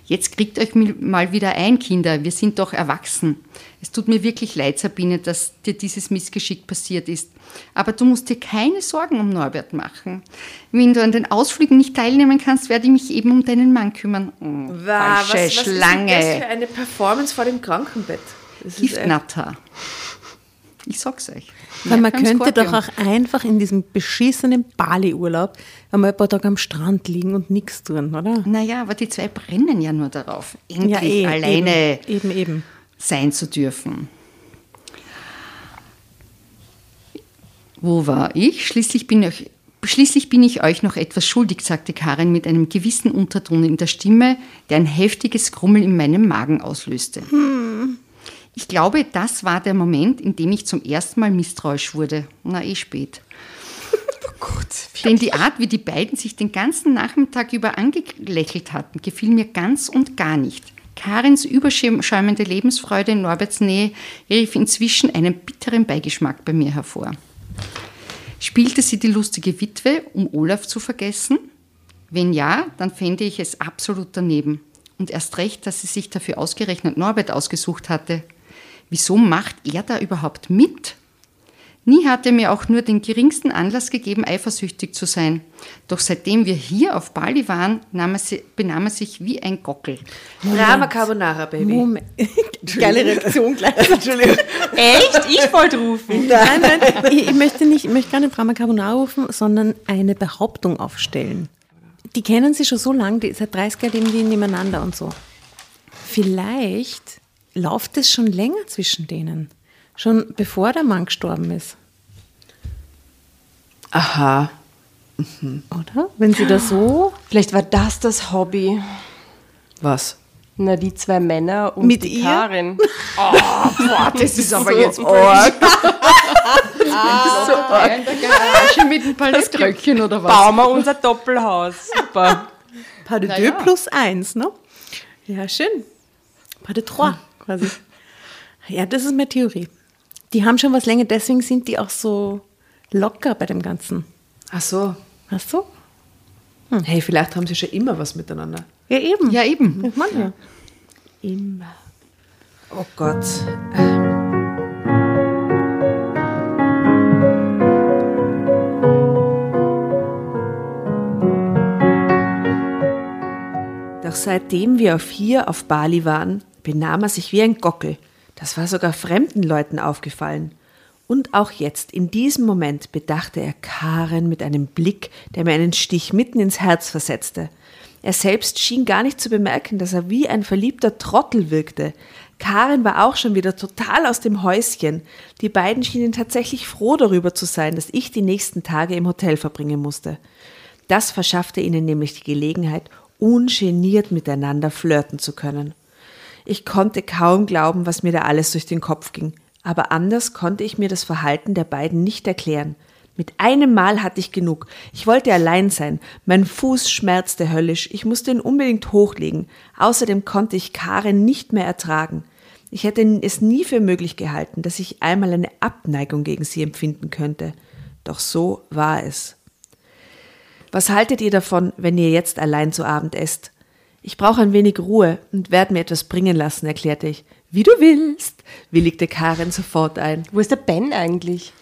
Jetzt kriegt euch mal wieder ein, Kinder, wir sind doch erwachsen. Es tut mir wirklich leid, Sabine, dass dir dieses Missgeschick passiert ist. Aber du musst dir keine Sorgen um Norbert machen. Wenn du an den Ausflügen nicht teilnehmen kannst, werde ich mich eben um deinen Mann kümmern. Oh, was, falsche was, was Schlange. Ist das für eine Performance vor dem Krankenbett? Giftnatter. Ich sag's euch. Weil man könnte Skorpion. doch auch einfach in diesem beschissenen Bali-Urlaub einmal ein paar Tage am Strand liegen und nichts tun, oder? Naja, aber die zwei brennen ja nur darauf, endlich ja, eh, alleine eben, eben, eben. sein zu dürfen. Wo war ich? Schließlich bin ich, schließlich bin ich euch noch etwas schuldig, sagte Karin mit einem gewissen Unterton in der Stimme, der ein heftiges Grummeln in meinem Magen auslöste. Hm. Ich glaube, das war der Moment, in dem ich zum ersten Mal misstrauisch wurde. Na, eh spät. Oh Gott, Denn die Art, wie die beiden sich den ganzen Nachmittag über angelächelt hatten, gefiel mir ganz und gar nicht. Karins überschäumende Lebensfreude in Norberts Nähe rief inzwischen einen bitteren Beigeschmack bei mir hervor. Spielte sie die lustige Witwe, um Olaf zu vergessen? Wenn ja, dann fände ich es absolut daneben. Und erst recht, dass sie sich dafür ausgerechnet Norbert ausgesucht hatte. Wieso macht er da überhaupt mit? Nie hat er mir auch nur den geringsten Anlass gegeben, eifersüchtig zu sein. Doch seitdem wir hier auf Bali waren, er sie, benahm er sich wie ein Gockel. Drama Carbonara, Baby. Moment. Geile Reaktion gleich. Entschuldigung. Echt? Ich wollte rufen. Nein, nein, ich, ich, möchte nicht, ich möchte gar nicht Drama Carbonara rufen, sondern eine Behauptung aufstellen. Die kennen sie schon so lange, die, seit 30 Jahren leben die nebeneinander und so. Vielleicht läuft es schon länger zwischen denen. Schon bevor der Mann gestorben ist. Aha. Mhm. Oder? Wenn sie das so. Vielleicht war das das Hobby. Was? Na, die zwei Männer und Mit die ihr? Karin. Oh, boah, das ist aber jetzt arg. ah, so arg. In der Garage mit ein Palettröckchen oder was? Bauen wir unser Doppelhaus. Super. Pas de deux plus eins, ne? Ja, schön. Pas de trois quasi. Ja, das ist meine Theorie. Die haben schon was länger, deswegen sind die auch so locker bei dem Ganzen. Ach so. Ach so? Hm. Hey, vielleicht haben sie schon immer was miteinander. Ja, eben. Ja, eben. Ich meine ja. Immer. Oh Gott. Doch seitdem wir auf hier auf Bali waren, benahm er sich wie ein Gockel. Das war sogar fremden Leuten aufgefallen. Und auch jetzt, in diesem Moment, bedachte er Karen mit einem Blick, der mir einen Stich mitten ins Herz versetzte. Er selbst schien gar nicht zu bemerken, dass er wie ein verliebter Trottel wirkte. Karen war auch schon wieder total aus dem Häuschen. Die beiden schienen tatsächlich froh darüber zu sein, dass ich die nächsten Tage im Hotel verbringen musste. Das verschaffte ihnen nämlich die Gelegenheit, ungeniert miteinander flirten zu können. Ich konnte kaum glauben, was mir da alles durch den Kopf ging. Aber anders konnte ich mir das Verhalten der beiden nicht erklären. Mit einem Mal hatte ich genug. Ich wollte allein sein. Mein Fuß schmerzte höllisch. Ich musste ihn unbedingt hochlegen. Außerdem konnte ich Karen nicht mehr ertragen. Ich hätte es nie für möglich gehalten, dass ich einmal eine Abneigung gegen sie empfinden könnte. Doch so war es. Was haltet ihr davon, wenn ihr jetzt allein zu Abend esst? Ich brauche ein wenig Ruhe und werde mir etwas bringen lassen, erklärte ich. Wie du willst, willigte Karin sofort ein. Wo ist der Ben eigentlich?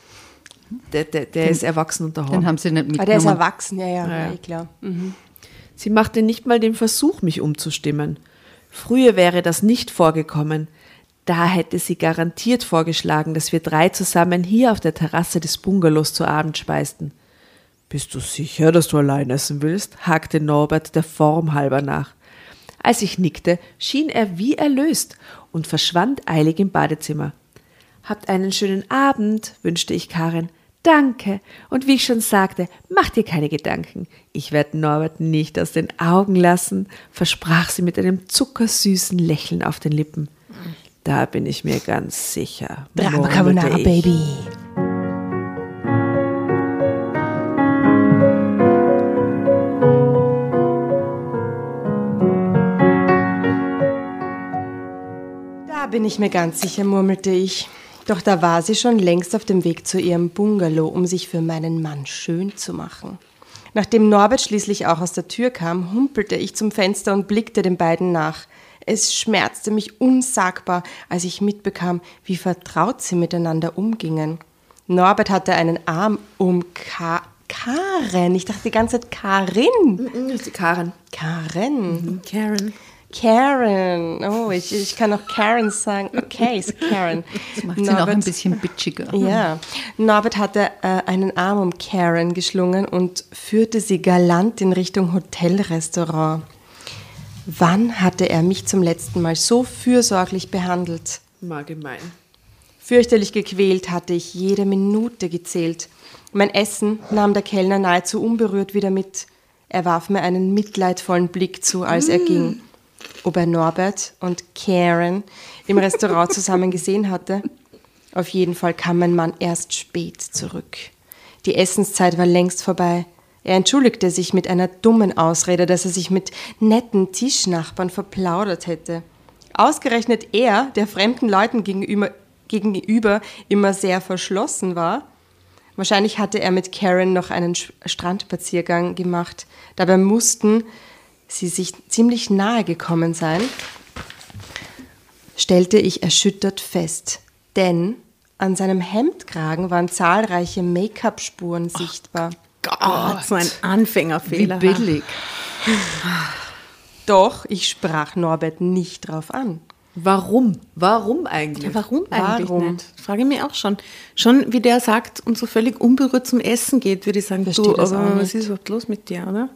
Der, der, der den, ist erwachsen und daheim. Den haben sie nicht mitgenommen. Ah, der ist erwachsen, ja, ja, ja. ja klar. Mhm. Sie machte nicht mal den Versuch, mich umzustimmen. Früher wäre das nicht vorgekommen. Da hätte sie garantiert vorgeschlagen, dass wir drei zusammen hier auf der Terrasse des Bungalows zu Abend speisten. Bist du sicher, dass du allein essen willst? hakte Norbert der Form halber nach. Als ich nickte, schien er wie erlöst und verschwand eilig im Badezimmer. Habt einen schönen Abend, wünschte ich Karin. Danke. Und wie ich schon sagte, mach dir keine Gedanken. Ich werde Norbert nicht aus den Augen lassen, versprach sie mit einem zuckersüßen Lächeln auf den Lippen. Da bin ich mir ganz sicher. Drama Carbonara, Baby. Bin ich mir ganz sicher, murmelte ich. Doch da war sie schon längst auf dem Weg zu ihrem Bungalow, um sich für meinen Mann schön zu machen. Nachdem Norbert schließlich auch aus der Tür kam, humpelte ich zum Fenster und blickte den beiden nach. Es schmerzte mich unsagbar, als ich mitbekam, wie vertraut sie miteinander umgingen. Norbert hatte einen Arm um Ka Karen. Ich dachte die ganze Zeit Karin. Ist die Karen. Karen. Karen. Karen. Oh, ich, ich kann auch Karen sagen. Okay, ist Karen. Das macht sie noch ein bisschen bitchiger. Ja, Norbert hatte äh, einen Arm um Karen geschlungen und führte sie galant in Richtung Hotelrestaurant. Wann hatte er mich zum letzten Mal so fürsorglich behandelt? Mal gemein. Fürchterlich gequält hatte ich jede Minute gezählt. Mein Essen nahm der Kellner nahezu unberührt wieder mit. Er warf mir einen mitleidvollen Blick zu, als er ging. Ob er Norbert und Karen im Restaurant zusammen gesehen hatte? Auf jeden Fall kam mein Mann erst spät zurück. Die Essenszeit war längst vorbei. Er entschuldigte sich mit einer dummen Ausrede, dass er sich mit netten Tischnachbarn verplaudert hätte. Ausgerechnet er, der fremden Leuten gegenüber, gegenüber immer sehr verschlossen war. Wahrscheinlich hatte er mit Karen noch einen Strandspaziergang gemacht. Dabei mussten sie sich ziemlich nahe gekommen sein, stellte ich erschüttert fest. Denn an seinem Hemdkragen waren zahlreiche Make-up-Spuren sichtbar. Gott, so ein Wie Anfängerfehler. billig. Doch ich sprach Norbert nicht drauf an. Warum? Warum eigentlich? Ja, warum eigentlich Warum? nicht? Frage ich mich auch schon. Schon wie der sagt und so völlig unberührt zum Essen geht, würde ich sagen, Verstehe du, das auch aber nicht. was ist überhaupt los mit dir, oder?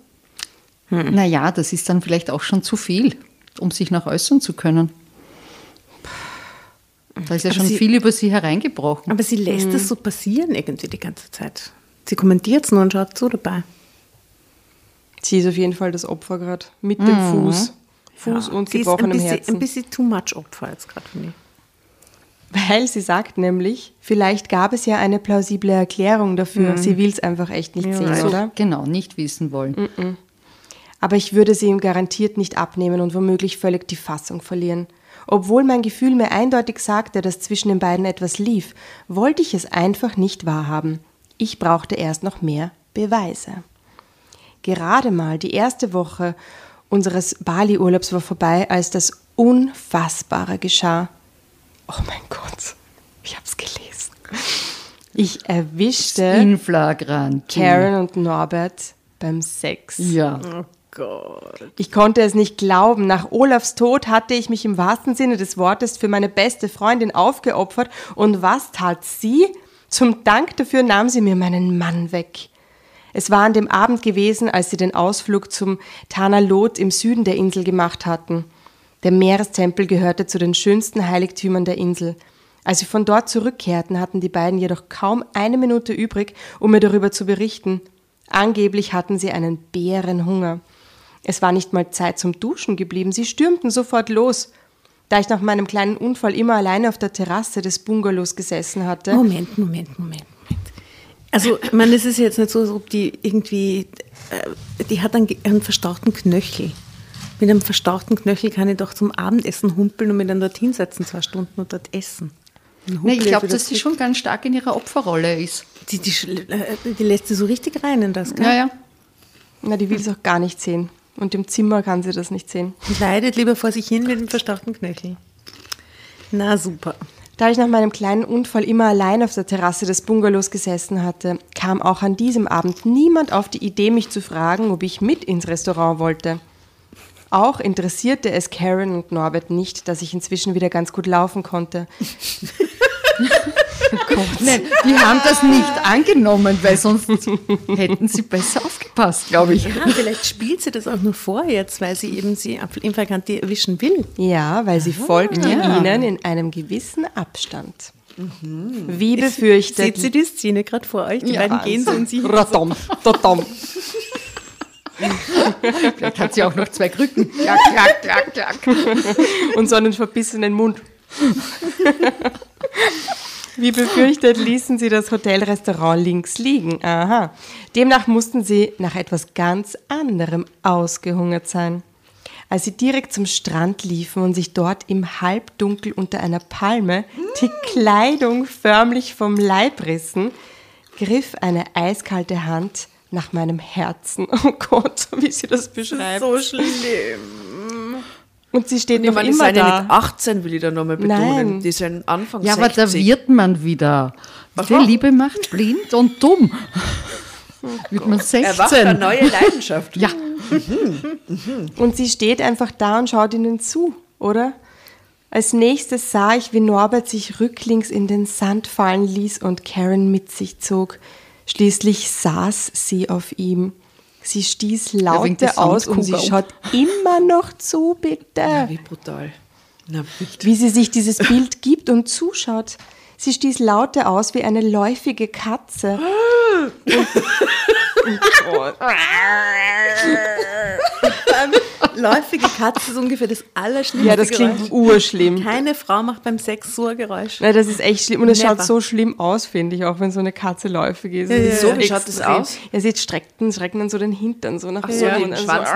Naja, das ist dann vielleicht auch schon zu viel, um sich noch äußern zu können. Da ist ja Aber schon sie- viel über sie hereingebrochen. Aber sie lässt es so passieren irgendwie die ganze Zeit. Sie kommentiert es nur und schaut zu dabei. Sie ist auf jeden Fall das Opfer gerade. Mit dem Fuß. Fuß und Sie ist ein gebrochenem bisschen, Herzen. ein bisschen too much Opfer jetzt gerade, finde ich. Weil sie sagt nämlich, vielleicht gab es ja eine plausible Erklärung dafür. Sie will es einfach echt nicht sehen, so, oder? genau, nicht wissen wollen. Aber ich würde sie ihm garantiert nicht abnehmen und womöglich völlig die Fassung verlieren. Obwohl mein Gefühl mir eindeutig sagte, dass zwischen den beiden etwas lief, wollte ich es einfach nicht wahrhaben. Ich brauchte erst noch mehr Beweise. Gerade mal die erste Woche unseres Bali-Urlaubs war vorbei, als das Unfassbare geschah. Oh mein Gott, ich hab's gelesen. Ich erwischte In. Karen und Norbert beim Sex. Ja. Oh Gott. Ich konnte es nicht glauben. Nach Olafs Tod hatte ich mich im wahrsten Sinne des Wortes für meine beste Freundin aufgeopfert. Und was tat sie? Zum Dank dafür nahm sie mir meinen Mann weg. Es war an dem Abend gewesen, als sie den Ausflug zum Tanalot im Süden der Insel gemacht hatten. Der Meerestempel gehörte zu den schönsten Heiligtümern der Insel. Als sie von dort zurückkehrten, hatten die beiden jedoch kaum eine Minute übrig, um mir darüber zu berichten. Angeblich hatten sie einen Bärenhunger. Es war nicht mal Zeit zum Duschen geblieben. Sie stürmten sofort los. Da ich nach meinem kleinen Unfall immer alleine auf der Terrasse des Bungalows gesessen hatte, Moment, Moment, Moment, Moment. Also, ich meine, es ist jetzt nicht so, als ob die irgendwie, äh, die hat einen, einen verstauchten Knöchel. Mit einem verstauchten Knöchel kann ich doch zum Abendessen humpeln und mich dann dort hinsetzen, zwei Stunden und dort essen. Nee, ich glaube, dass sie schon ganz stark in ihrer Opferrolle ist. Die, die, äh, die lässt sie so richtig rein in das, gell? Ja, ja. na, die will es auch gar nicht sehen. Und im Zimmer kann sie das nicht sehen. Leidet lieber vor sich hin mit dem verstauchten Knöchel. Na, super. Da ich nach meinem kleinen Unfall immer allein auf der Terrasse des Bungalows gesessen hatte, kam auch an diesem Abend niemand auf die Idee, mich zu fragen, ob ich mit ins Restaurant wollte. Auch interessierte es Karen und Norbert nicht, dass ich inzwischen wieder ganz gut laufen konnte. Nein, die haben das nicht angenommen, weil sonst hätten sie besser aufgepasst, glaube ich. Ja, vielleicht spielt sie das auch nur vor jetzt, weil sie eben sie im Flagranti erwischen will. Ja, weil sie folgte Ja. ihnen in einem gewissen Abstand. Wie befürchtet. Seht sie die Szene gerade vor euch? Die Ja, beiden gehen so und sie Radom, dodom. Vielleicht hat sie auch noch zwei Krücken. Klack, klack, klack, klack. und so einen verbissenen Mund. Wie befürchtet ließen sie das Hotelrestaurant links liegen. Aha. Demnach mussten sie nach etwas ganz anderem ausgehungert sein. Als sie direkt zum Strand liefen und sich dort im Halbdunkel unter einer Palme die Kleidung förmlich vom Leib rissen, griff eine eiskalte Hand nach meinem Herzen. Oh Gott, wie sie das beschreibt. So schlimm. Und sie steht Ich noch meine, die immer ja da. nicht 18, will ich da nochmal betonen. Nein. Die sind Anfang Ja, 60. aber da wird man wieder. Die Aha. Liebe macht blind und dumm. Wird man Erwacht eine 16. neue Leidenschaft. Ja, Und sie steht einfach da und schaut ihnen zu, oder? Als nächstes sah ich, wie Norbert sich rücklings in den Sand fallen ließ und Karen mit sich zog. Schließlich saß sie auf ihm. Sie stieß laute aus und sie schaut immer noch zu, bitte. Wie brutal. Na bitte. Wie sie sich dieses Bild gibt und zuschaut. Sie stieß laute aus wie eine läufige Katze. Läufige Katze ist ungefähr das allerschlimmste Ja, das klingt Geräusch. urschlimm. Keine Frau macht beim Sex so ein Geräusch. Ja, das ist echt schlimm. Und es schaut so schlimm aus, finde ich, auch wenn so eine Katze läufig ist. Ja, ja, ist ja. Wie schaut das extrem. aus? Ja, sie streckt, streckt dann so den Hintern so nach so, oben. den und dann Schwanz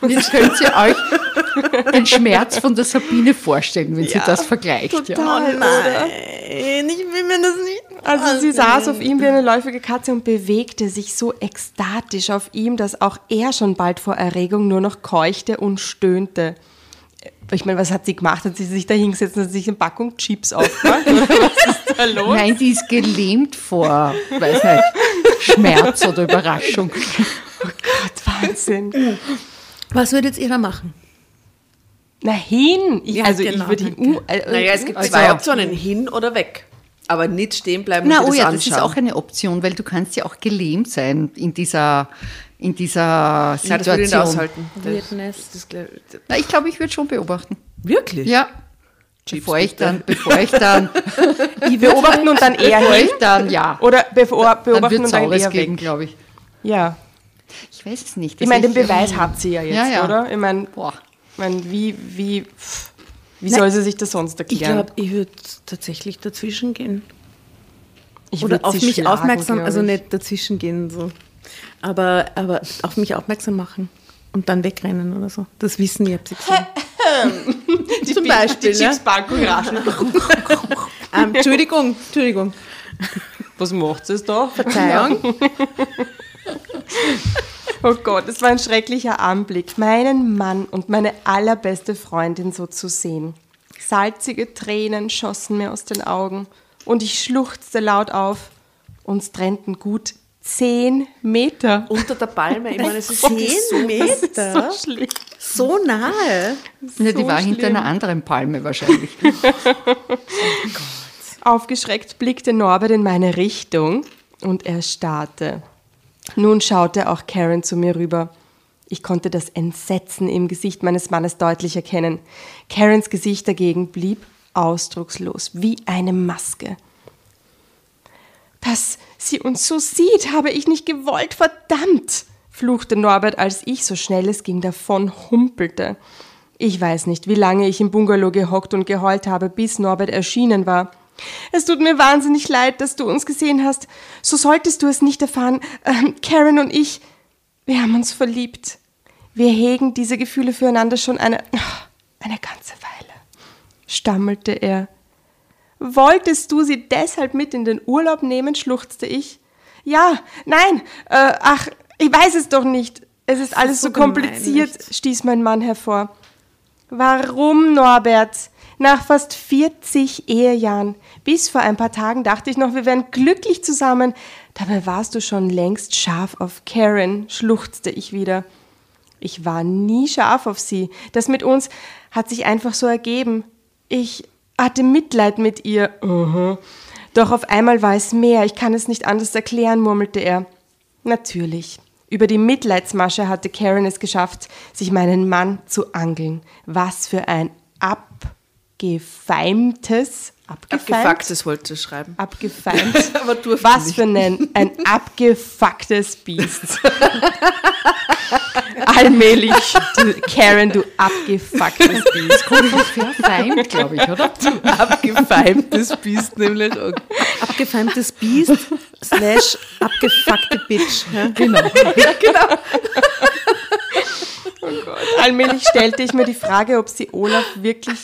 so, jetzt könnt ihr euch den Schmerz von der Sabine vorstellen, wenn sie das vergleicht. Ja. Total, oder? Nein, ich will mir das nicht. Also sie saß auf ihm wie eine läufige Katze und bewegte sich so ekstatisch auf ihm, dass auch er schon bald vor Erregung nur noch keuchte und stöhnte. Ich meine, was hat sie gemacht? Hat sie sich da hingesetzt und hat sich eine Packung Chips aufgemacht? Was ist da los? Nein, die ist gelähmt vor, weiß nicht, Schmerz oder Überraschung. Gott, Wahnsinn. Was würdet ihr da machen? Na hin! Ich, Ja, also genau, ich würde danke. uh, äh, Naja, es gibt Also- zwei Optionen, hin oder weg. Aber nicht stehen bleiben Na, und oh sich ja, das das ist anschauen. auch eine Option, weil du kannst ja auch gelähmt sein in dieser, in dieser Nein, das würde ich Situation. aushalten. Das, das, das, Na, ich glaube, ich würde schon beobachten. wirklich? Ja. Bevor ich dann, bevor ich dann, die beobachten und dann eher bevor hin. ich dann, ja. Oder bevor, Dann beobachten wird und dann eher geben, glaube ich. Ja. Ich weiß es nicht. Ich meine, den Beweis ähm, hat sie ja jetzt, Ja, ja. oder? Ich meine, Boah. ich meine wie, wie, pff, wie soll sie sich das sonst Ich erklären? glaube, ich würde tatsächlich dazwischen gehen. Ich Oder auf sie mich schlagen, aufmerksam, also ich. nicht dazwischen gehen so. Aber, aber auf mich aufmerksam machen und dann wegrennen oder so. Das wissen die, ich sie gesehen. Zum Beispiel, Die ne? Chipspackung raschen. Ähm, Entschuldigung, Entschuldigung. Was macht es da? Verzeihung. Oh Gott, es war ein schrecklicher Anblick, meinen Mann und meine allerbeste Freundin so zu sehen. Salzige Tränen schossen mir aus den Augen und ich schluchzte laut auf. Uns trennten gut zehn Meter. Unter der Palme, ich meine, es ist Zehn so Meter? So schlimm. So nahe. Ja, die So war hinter schlimm. einer anderen Palme wahrscheinlich. Aufgeschreckt blickte Norbert in meine Richtung und er starrte. Nun schaute auch Karen zu mir rüber. Ich konnte das Entsetzen im Gesicht meines Mannes deutlich erkennen. Karens Gesicht dagegen blieb ausdruckslos, wie eine Maske. Dass sie uns so sieht, habe ich nicht gewollt, verdammt! fluchte Norbert, als ich, so schnell es ging, davon humpelte. Ich weiß nicht, wie lange ich im Bungalow gehockt und geheult habe, bis Norbert erschienen war. Es tut mir wahnsinnig leid, dass du uns gesehen hast. So solltest du es nicht erfahren. Ähm, Karen und ich, wir haben uns verliebt. Wir hegen diese Gefühle füreinander schon eine, eine ganze Weile, stammelte er. Wolltest du sie deshalb mit in den Urlaub nehmen? schluchzte ich. Ja, nein, äh, ach, ich weiß es doch nicht. Es ist alles so, so gemein, kompliziert, echt. stieß mein Mann hervor. Warum, Norbert? Nach fast 40 Ehejahren. Bis vor ein paar Tagen dachte ich noch, wir wären glücklich zusammen. Dabei warst du schon längst scharf auf Karen, schluchzte ich wieder. Ich war nie scharf auf sie. Das mit uns hat sich einfach so ergeben. Ich hatte Mitleid mit ihr. Mhm. Doch auf einmal war es mehr. Ich kann es nicht anders erklären, murmelte er. Natürlich. Über die Mitleidsmasche hatte Karen es geschafft, sich meinen Mann zu angeln. Was für ein abgefeimtes, abgefeimt? Abgefucktes wollte ich schreiben. Abgefeimt. Aber durfte Was nicht. für ein, ein abgefucktes Biest. Allmählich, du, Karen, du abgefucktes Biest. Verfeimt, glaube ich, oder? Abgefeimtes Biest nämlich. Oh, Abgefeimtes Biest slash abgefuckte Bitch. Ja? Genau. Allmählich stellte ich mir die Frage, ob sie Olaf wirklich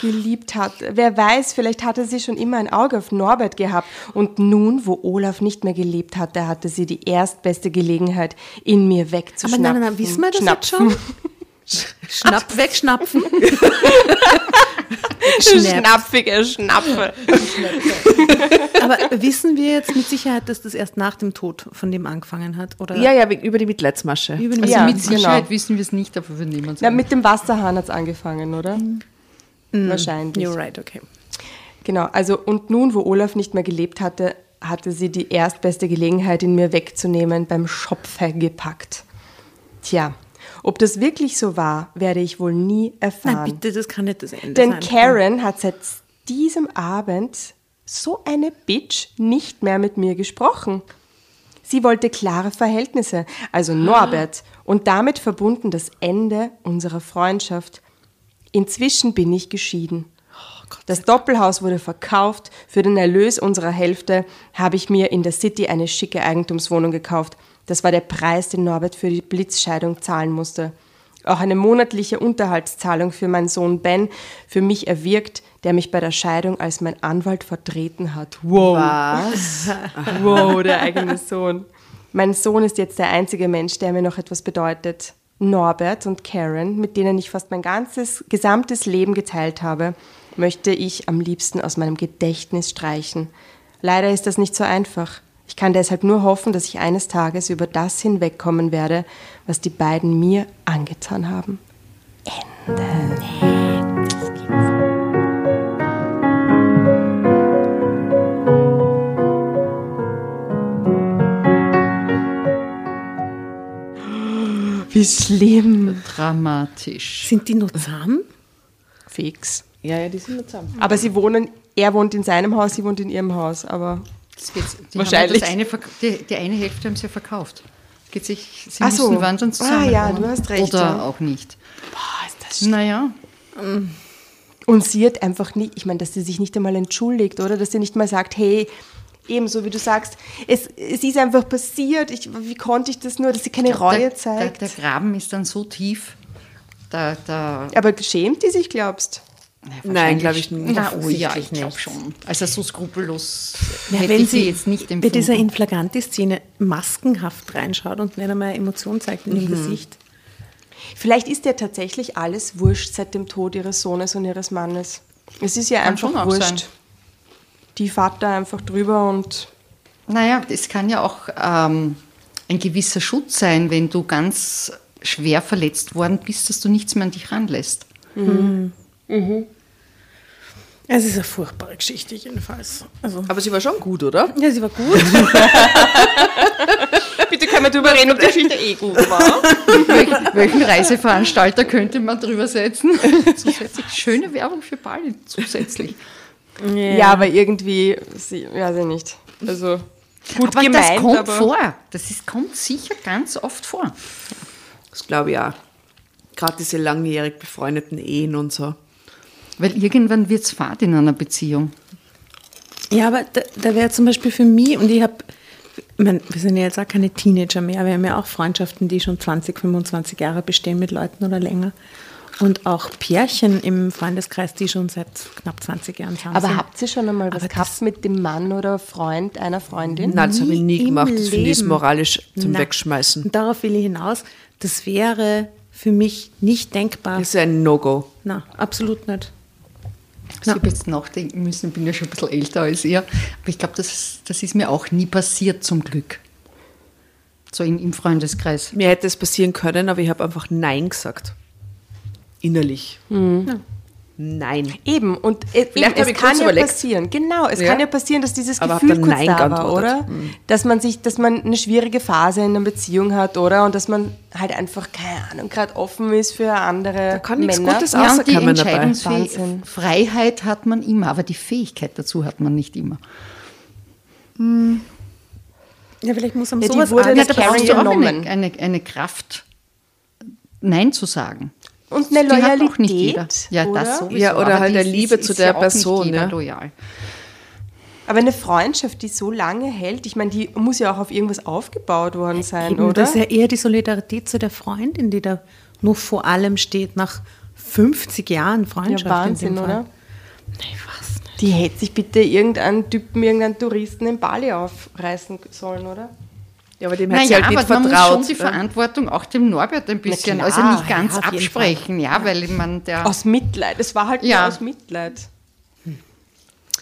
geliebt hat. Wer weiß, vielleicht hatte sie schon immer ein Auge auf Norbert gehabt. Und nun, wo Olaf nicht mehr gelebt hatte, hatte sie die erstbeste Gelegenheit, ihn mir Aber wegzuschnappen. nein, nein, nein, wissen wir das jetzt schon? Schnapp, wegschnapfen. Schnapfige Schnapfe. Aber wissen wir jetzt mit Sicherheit, dass das erst nach dem Tod von dem angefangen hat? Oder Ja, ja, über die Mitleidsmasche. über den Also Ja, mit Sicherheit genau. wissen wir es nicht, aber wir nehmen es Na, mit dem Wasserhahn hat es angefangen, oder? Wahrscheinlich. You're right, okay. Genau, also und nun, wo Olaf nicht mehr gelebt hatte, hatte sie die erstbeste Gelegenheit, ihn mir wegzunehmen, beim Schopfe gepackt. Tja, ob das wirklich so war, werde ich wohl nie erfahren. Nein, bitte, das kann nicht das Ende Denn sein. Karen hat seit diesem Abend so eine Bitch nicht mehr mit mir gesprochen. Sie wollte klare Verhältnisse, also Norbert, und damit verbunden das Ende unserer Freundschaft. Inzwischen bin ich geschieden. Das Doppelhaus wurde verkauft. Für den Erlös unserer Hälfte habe ich mir in der City eine schicke Eigentumswohnung gekauft. Das war der Preis, den Norbert für die Blitzscheidung zahlen musste. Auch eine monatliche Unterhaltszahlung für meinen Sohn Ben für mich erwirkt, der mich bei der Scheidung als mein Anwalt vertreten hat. Wow. Was? Wow, der eigene Sohn. Mein Sohn ist jetzt der einzige Mensch, der mir noch etwas bedeutet. Norbert und Karen, mit denen ich fast mein ganzes gesamtes Leben geteilt habe, möchte ich am liebsten aus meinem Gedächtnis streichen. Leider ist das nicht so einfach. Ich kann deshalb nur hoffen, dass ich eines Tages über das hinwegkommen werde, was die beiden mir angetan haben. Wie schlimm. Dramatisch. Sind die noch zusammen? Fix. Ja, ja, die sind nicht zusammen. Aber sie wohnen, er wohnt in seinem Haus, sie wohnt in ihrem Haus. Aber Das geht's- die Wahrscheinlich. Haben ja das eine, die, die eine Hälfte haben sie ja verkauft. Geht sich, sie Ach so. müssen wandern Ah, zusammen. ja, wohnen. du hast recht, Oder ja. auch nicht. boah, ist das Naja, Und sie hat einfach nicht, ich meine, dass sie sich nicht einmal entschuldigt, oder? Dass sie nicht mal sagt, hey, ebenso wie du sagst, es, es ist einfach passiert, ich, wie konnte ich das nur, dass sie keine Reue der, der, zeigt. der Graben ist dann so tief, da, da Aber schämt die sich, glaubst Nein, glaube ich nicht. Na, oh ja, ich glaube nicht. schon. Also so skrupellos Ja, hätte wenn ich sie sie jetzt nicht bei empfunden. dieser Inflaganti-Szene maskenhaft reinschaut und nicht einmal Emotion zeigt in dem Gesicht. Vielleicht ist ihr tatsächlich alles wurscht seit dem Tod ihres Sohnes und ihres Mannes. Es ist ja Kann einfach schon auch wurscht. sein. Die fährt da einfach drüber und Naja, es kann ja auch ähm, ein gewisser Schutz sein, wenn du ganz schwer verletzt worden bist, dass du nichts mehr an dich ranlässt. Es ist eine furchtbare Geschichte jedenfalls. Also, Aber sie war schon gut, oder? ja, sie war gut. bitte können wir drüber reden, ob die Geschichte eh gut war. Welchen, welchen Reiseveranstalter könnte man drüber setzen? zusätzlich schöne Werbung für Bali zusätzlich. Ja, aber irgendwie, sie, weiß ich nicht. Also gut aber gemeint, das kommt aber vor. Das ist, kommt sicher ganz oft vor. Das glaube ich auch. Gerade diese langjährig befreundeten Ehen und so. Weil irgendwann wird es fad in einer Beziehung. Ja, aber da, da wäre zum Beispiel für mich, und ich habe, wir sind ja jetzt auch keine Teenager mehr, wir haben ja auch Freundschaften, die schon 20, 25 Jahre bestehen mit Leuten oder länger. Und auch Pärchen im Freundeskreis, die schon seit knapp 20 Jahren zusammen Aber sind. habt ihr schon einmal was Aber gehabt das- mit dem Mann oder Freund einer Freundin? Nein, das habe ich nie gemacht. Das finde ich moralisch zum Na, Wegschmeißen. Und darauf will ich hinaus. Das wäre für mich nicht denkbar. Das ist ein No-Go. Na, absolut nicht. Ich habe jetzt nachdenken müssen, ich bin ja schon ein bisschen älter als ihr. Aber ich glaube, das, das ist mir auch nie passiert, zum Glück. So in, im Freundeskreis. Mir hätte es passieren können, aber ich habe einfach Nein gesagt. Innerlich. Nein. Eben, und äh, eben, Vielleicht es kann ja passieren. Genau, es Ja. kann ja passieren, dass dieses Aber Gefühl kurz Nein da war, oder? Dass man sich, dass man eine schwierige Phase in einer Beziehung hat, oder? Und dass man halt einfach, keine Ahnung, gerade offen ist für andere Da kann nichts Männer. Gutes Ja, die. Entscheidungsfreiheit hat man immer, aber die Fähigkeit dazu hat man nicht immer. Ja, vielleicht muss man Ja, die sowas wurde an- nicht da brauchst du auch eine, eine, eine Kraft, Nein zu sagen. Und eine Die hat Loyalität, auch nicht jeder. Ja, oder? das sowieso. Ja, oder halt eine ist- Liebe ist zu ja der auch Person, Nicht jeder ja. loyal. Aber eine Freundschaft, die so lange hält, ich meine, die muss ja auch auf irgendwas aufgebaut worden sein, Eben, oder? Das ist ja eher die Solidarität zu der Freundin, die da nur vor allem steht, nach 50 Jahren Freundschaft. Ja, Wahnsinn, in dem Fall. oder? Ich weiß nicht. Die hätte sich bitte irgendeinen Typen, irgendeinen Touristen in Bali aufreißen sollen, oder? Ja, aber dem hat Naja, sie halt aber nicht man muss vertraut. schon die Verantwortung auch dem Norbert ein bisschen, klar, also nicht ganz ja, absprechen, ja, weil man der, Aus Mitleid. Es war halt Ja. nur aus Mitleid.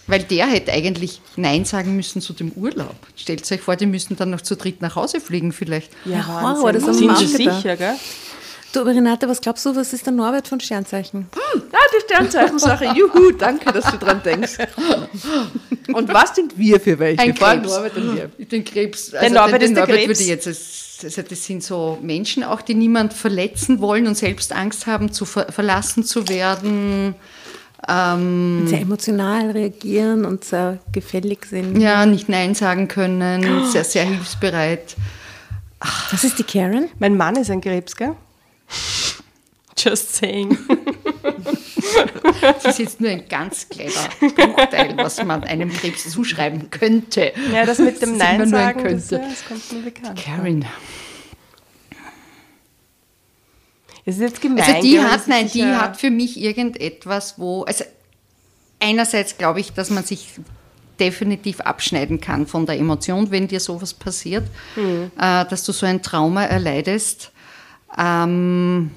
weil der hätte eigentlich Nein sagen müssen zu dem Urlaub. Stellt euch vor, die müssen dann noch zu dritt nach Hause fliegen vielleicht. Ja, Ja, Horror, das haben Sind Sie sicher, gell? Du, aber Renate, was glaubst du, was ist der Norbert von Sternzeichen? Ja, die Sternzeichen-Sache. Juhu, danke, dass du dran denkst. Und was sind wir für welche? Ein Vor Krebs. Norbert und wir. Den Krebs, also Norbert den, ist den der Norbert Krebs. würde ich jetzt, als- also das sind so Menschen auch, die niemand verletzen wollen und selbst Angst haben, zu ver verlassen zu werden. Ähm, Sehr emotional reagieren und sehr gefällig sind. ja, nicht Nein sagen können, sehr, sehr hilfsbereit. Das ist die Karen? Mein Mann ist ein Krebs, gell? Just saying. Das ist jetzt nur ein ganz kleiner Bruchteil, was man einem Krebs zuschreiben könnte. Ja, das mit dem Das Nein sagen, das, ja, das kommt mir bekannt. Karen. Es ist jetzt gemein. Also die hat, nein, die hat für mich irgendetwas, wo, also einerseits glaube ich, dass man sich definitiv abschneiden kann von der Emotion, wenn dir sowas passiert, Hm. äh, dass du so ein Trauma erleidest. Ähm,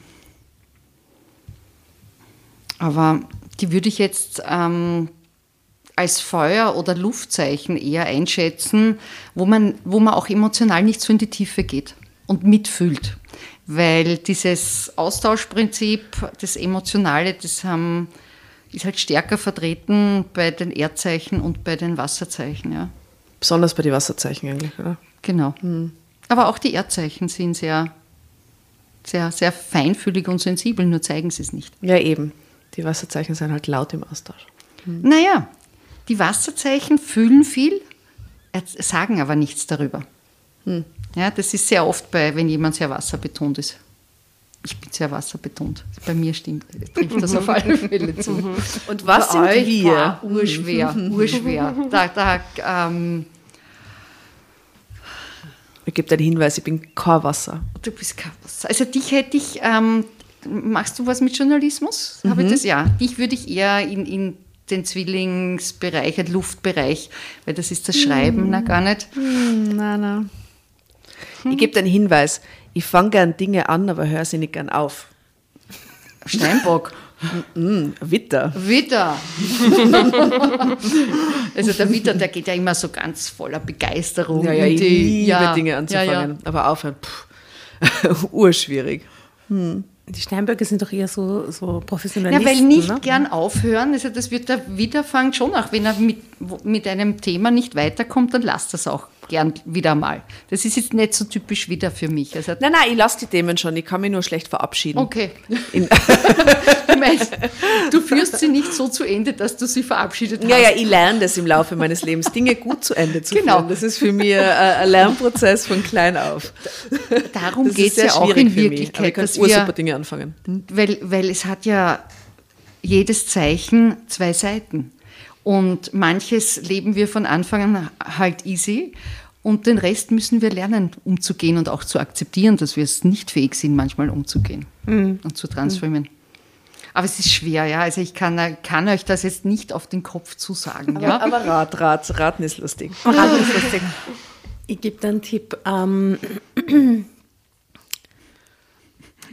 aber die würde ich jetzt ähm, als Feuer- oder Luftzeichen eher einschätzen, wo man, wo man auch emotional nicht so in die Tiefe geht und mitfühlt. Weil dieses Austauschprinzip, das Emotionale, das haben, ist halt stärker vertreten bei den Erdzeichen und bei den Wasserzeichen. Ja. Besonders bei den Wasserzeichen eigentlich, oder? Genau. Aber auch die Erdzeichen sind sehr, sehr, sehr feinfühlig und sensibel, nur zeigen sie es nicht. Ja, eben. Die Wasserzeichen sind halt laut im Austausch. Naja, die Wasserzeichen fühlen viel, sagen aber nichts darüber. Ja, das ist sehr oft bei, wenn jemand sehr wasserbetont ist. Ich bin sehr wasserbetont. Bei mir stimmt, trifft das auf alle Fälle zu. Und was Bei sind euch, wir? boah, urschwer, urschwer. Da, da, ähm, Ich gebe dir den Hinweis, ich bin kein Wasser. du bist kein Wasser. Also dich hätte ich, ähm, machst du was mit Journalismus? Habe ich das? Ja, dich würde ich eher in, in den Zwillingsbereich, den Luftbereich, weil das ist das Schreiben, na gar nicht. Nein, nein. Ich gebe dir einen Hinweis. Ich fange gern Dinge an, aber höre sie nicht gern auf. Steinbock. Mm, Witter. Witter. also der Witter, der geht ja immer so ganz voller Begeisterung. Ja, ja, ich die- liebe ja, Dinge ja, anzufangen. ja. Aber aufhören, pff, urschwierig. Die Steinböcke sind doch eher so, so Ja, Professionalisten. weil nicht ne? gern aufhören, also das wird der Witter fangen schon auch, wenn er mit, mit einem Thema nicht weiterkommt, dann lasst das auch gern wieder mal. Das ist jetzt nicht so typisch wieder für mich. Also, Nein, nein, ich lasse die Themen schon. Ich kann mich nur schlecht verabschieden. okay. In, meinst, du führst sie nicht so zu Ende, dass du sie verabschiedet hast. ja, ja, ich lerne das im Laufe meines Lebens, Dinge gut zu Ende zu Genau. führen. Das ist für mich äh, ein Lernprozess von klein auf. Darum Das geht es ja auch in mich. Aber Wirklichkeit, ich kann dass wir, Dinge anfangen. weil, weil es hat ja jedes Zeichen zwei Seiten. Und manches leben wir von Anfang an halt easy und den Rest müssen wir lernen, umzugehen und auch zu akzeptieren, dass wir es nicht fähig sind, manchmal umzugehen und zu transformieren. Aber es ist schwer, ja. Also ich kann, kann euch das jetzt nicht auf den Kopf zusagen, ja. Aber Rat, Rat, Raten ist lustig. Raten ist lustig. Ich gebe dir einen Tipp. Ähm,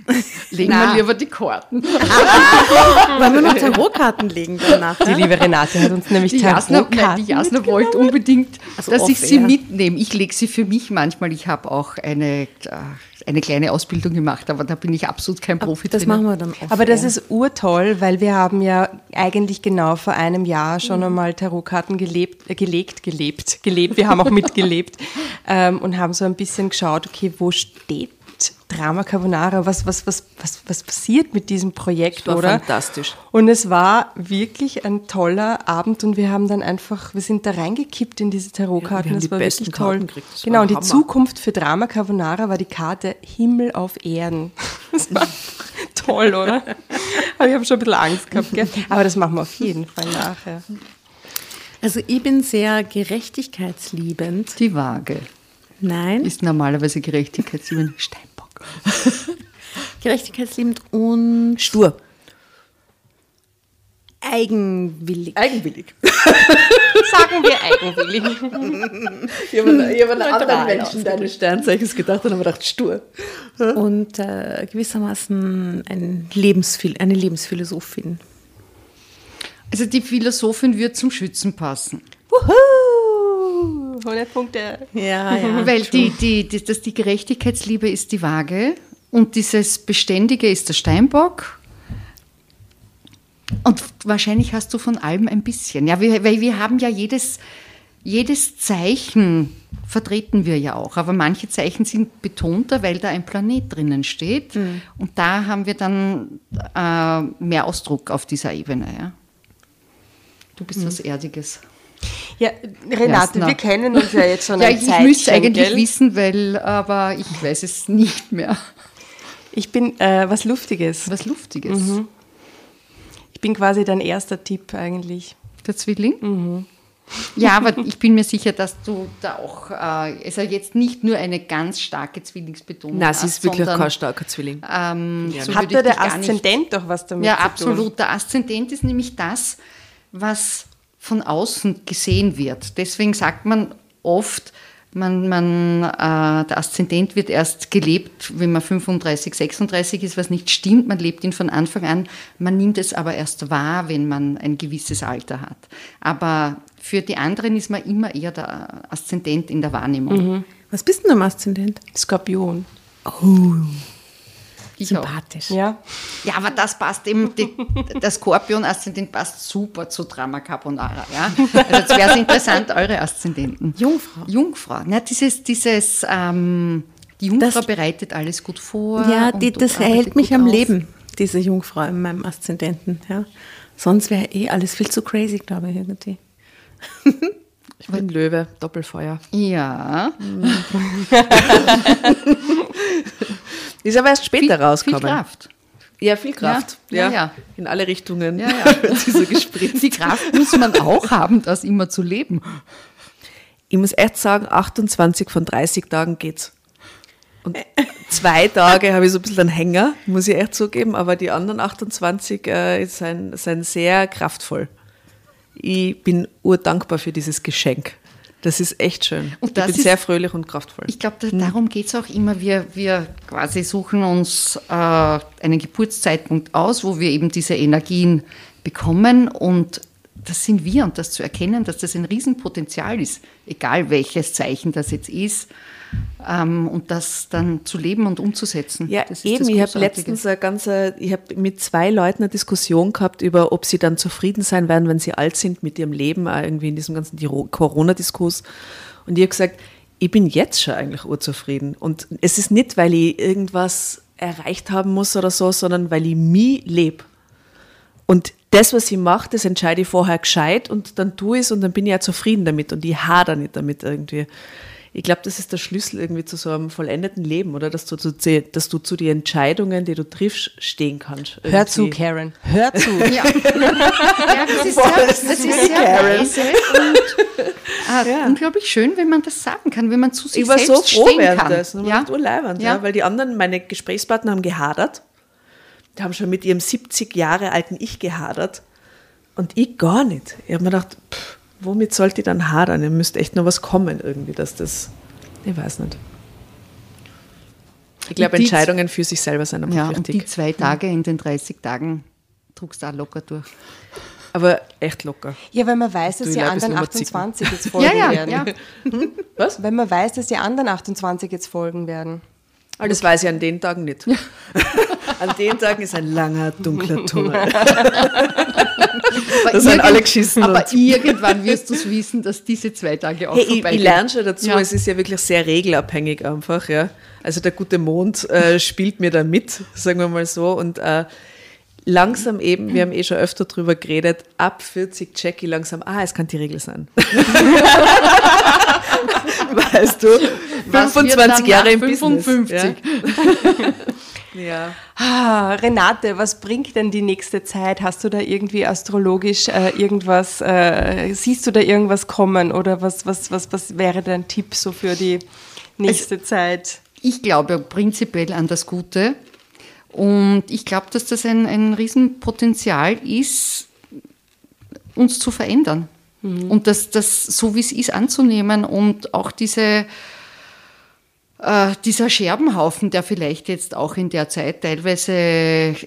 Legen wir lieber die Karten. wollen wir noch Tarotkarten legen danach? Die liebe Renate hat uns nämlich Die Jasna, nein, Tarotkarten die Jasna wollte unbedingt, Also dass ich sie mitnehme. Ich lege sie für mich manchmal. Ich habe auch eine, äh, eine kleine Ausbildung gemacht, aber da bin ich absolut kein Profi Das drin. machen wir dann off Aber das ist urtoll, weil wir haben ja eigentlich genau vor einem Jahr schon einmal Tarotkarten gelebt, äh, gelegt, gelebt, gelebt. Wir haben auch mitgelebt ähm, und haben so ein bisschen geschaut, okay, wo steht Drama Carbonara? Was, was, was, was, was passiert mit diesem Projekt, Das war oder? fantastisch. Und es war wirklich ein toller Abend und wir haben dann einfach, wir sind da reingekippt in diese Tarotkarten. Ja, wir haben das die war besten wirklich toll. Karten gekriegt. Das Genau, und die. Zukunft für Drama Carbonara war die Karte Himmel auf Erden. Das war toll, oder? Aber ich habe schon ein bisschen Angst gehabt, gell? Aber das machen wir auf jeden Fall nachher. Also ich bin sehr gerechtigkeitsliebend. Die Waage Nein, ist normalerweise Gerechtigkeitsliebend. Steinbock. gerechtigkeitsliebend und Stur. eigenwillig. Eigenwillig. Sagen wir eigenwillig. Ich habe an, ich hab an anderen Menschen deines Sternzeichens gedacht und habe gedacht, stur. Und äh, gewissermaßen ein Lebensphil eine Lebensphilosophin. Also die Philosophin wird zum Schützen passen. Wuhu! 100 Punkte. Ja, ja. Weil die, die, die, das, die Gerechtigkeitsliebe ist die Waage und dieses Beständige ist der Steinbock. Und wahrscheinlich hast du von allem ein bisschen. Ja, wir, weil wir haben ja jedes, jedes Zeichen vertreten wir ja auch. Aber manche Zeichen sind betonter, weil da ein Planet drinnen steht. Und da haben wir dann äh, mehr Ausdruck auf dieser Ebene. Ja. Du bist was Erdiges. Ja, Renate, Jasna. wir kennen uns ja jetzt schon Ja, ein ich, ich müsste eigentlich gell? wissen, weil, aber ich weiß es nicht mehr. Ich bin äh, was Luftiges. Was Luftiges. Ich bin quasi dein erster Tipp eigentlich. Der Zwilling? Ja, aber ich bin mir sicher, dass du da auch, äh, also jetzt nicht nur eine ganz starke Zwillingsbetonung Nein, hast, sie ist wirklich sondern, kein starker Zwilling. Ähm, so Hat da der gar nicht- Aszendent doch was damit Ja, zu tun? absolut. Der Aszendent ist nämlich das, was von außen gesehen wird. Deswegen sagt man oft, man, man, äh, der Aszendent wird erst gelebt, wenn man 35, 36 ist, was nicht stimmt. Man lebt ihn von Anfang an. Man nimmt es aber erst wahr, wenn man ein gewisses Alter hat. Aber für die anderen ist man immer eher der Aszendent in der Wahrnehmung. Was bist denn du am Aszendent? Skorpion. Ich auch. Sympathisch. Ja. Ja, aber das passt eben, die, der Skorpion-Aszendent passt super zu Drama Carbonara. Ja? Also jetzt wäre es interessant, eure Aszendenten. Jungfrau. Jungfrau. Na, dieses, dieses, ähm, die Jungfrau Das- bereitet alles gut vor. Ja, die, das arbeitet hält mich am auf. Leben, diese Jungfrau in meinem Aszendenten. Ja. Sonst wäre eh alles viel zu crazy, glaube ich, irgendwie. Ich bin Löwe, Doppelfeuer. Ja, Ist aber erst später viel, viel rausgekommen. Kraft. Ja, viel Kraft. Ja, ja, ja. In alle Richtungen. Ja, ja. wird sie so gespritzt. Die Kraft muss man auch haben, das immer zu leben. Ich muss echt sagen, 28 von 30 Tagen geht's. Und zwei Tage habe ich so ein bisschen einen Hänger, muss ich echt zugeben, aber die anderen 28 äh, sind, sind sehr kraftvoll. Ich bin urdankbar für dieses Geschenk. Das ist echt schön. Und das ich bin ist- sehr fröhlich und kraftvoll. Ich glaube, da, darum geht es auch immer. Wir, wir quasi suchen uns äh, einen Geburtszeitpunkt aus, wo wir eben diese Energien bekommen. Und das sind wir. Und das zu erkennen, dass das ein Riesenpotenzial ist, egal welches Zeichen das jetzt ist, ähm, und das dann zu leben und umzusetzen. Ja, eben. Ich habe letztens eine ganze, ich habe mit zwei Leuten eine Diskussion gehabt über, ob sie dann zufrieden sein werden, wenn sie alt sind mit ihrem Leben, auch irgendwie in diesem ganzen Corona-Diskurs. Und ich habe gesagt, ich bin jetzt schon eigentlich urzufrieden. Und es ist nicht, weil ich irgendwas erreicht haben muss oder so, sondern weil ich mich lebe. Und das, was ich mache, das entscheide ich vorher gescheit und dann tue ich es und dann bin ich ja zufrieden damit und ich hader nicht damit irgendwie. Ich glaube, das ist der Schlüssel irgendwie zu so einem vollendeten Leben, oder? Dass du zu, dass du zu den Entscheidungen, die du triffst, stehen kannst. Hör zu, Irgendwie. Karen. Hör zu. Ja, ja das ist sehr, das ist sehr und äh, unglaublich schön, wenn man das sagen kann, wenn man zu sich Ich war selbst so froh stehen während kann. dessen. Ja? Ja? Urleibend, ja. Ja. weil die anderen, meine Gesprächspartner haben gehadert. Die haben schon mit ihrem 70 Jahre alten Ich gehadert. Und ich gar nicht. Ich habe mir gedacht, pff, womit sollte ich dann hadern? Ihr müsst echt noch was kommen irgendwie, dass das, ich weiß nicht. Ich glaube, die- Entscheidungen für sich selber sind einfach Ja, und die wichtig. zwei Tage in den 30 Tagen druckst du auch locker durch. Aber echt locker. Ja, weil man weiß, dass Du, die anderen bisschen 28 jetzt folgen Ja, ja, werden. ja. Was? Weil man weiß, dass die anderen 28 jetzt folgen werden. Aber das weiß ich an den Tagen nicht. an den Tagen ist ein langer, dunkler Tunnel. Aber Da sind irgend- alle geschissen Aber und- irgendwann wirst du es wissen, dass diese zwei Tage auch Hey, ich, vorbeigehen. ich lerne schon dazu, Ja. es ist ja wirklich sehr regelabhängig einfach, ja. Also der gute Mond äh, spielt mir da mit, sagen wir mal so. Und äh, langsam eben, wir haben eh schon öfter drüber geredet, ab 40 check ich langsam, ah, es kann die Regel sein. weißt du, Was wird 25 dann Jahre im 55? Business. Ja. Ja. Ah, Renate, was bringt denn die nächste Zeit? Hast du da irgendwie astrologisch äh, irgendwas, äh, siehst du da irgendwas kommen oder was, was, was, was wäre dein Tipp so für die nächste Zeit? Ich glaube prinzipiell an das Gute. Und ich glaube, dass das ein, ein Riesenpotenzial ist, uns zu verändern. Und das, das so wie es ist anzunehmen und auch diese, äh, dieser Scherbenhaufen, der vielleicht jetzt auch in der Zeit teilweise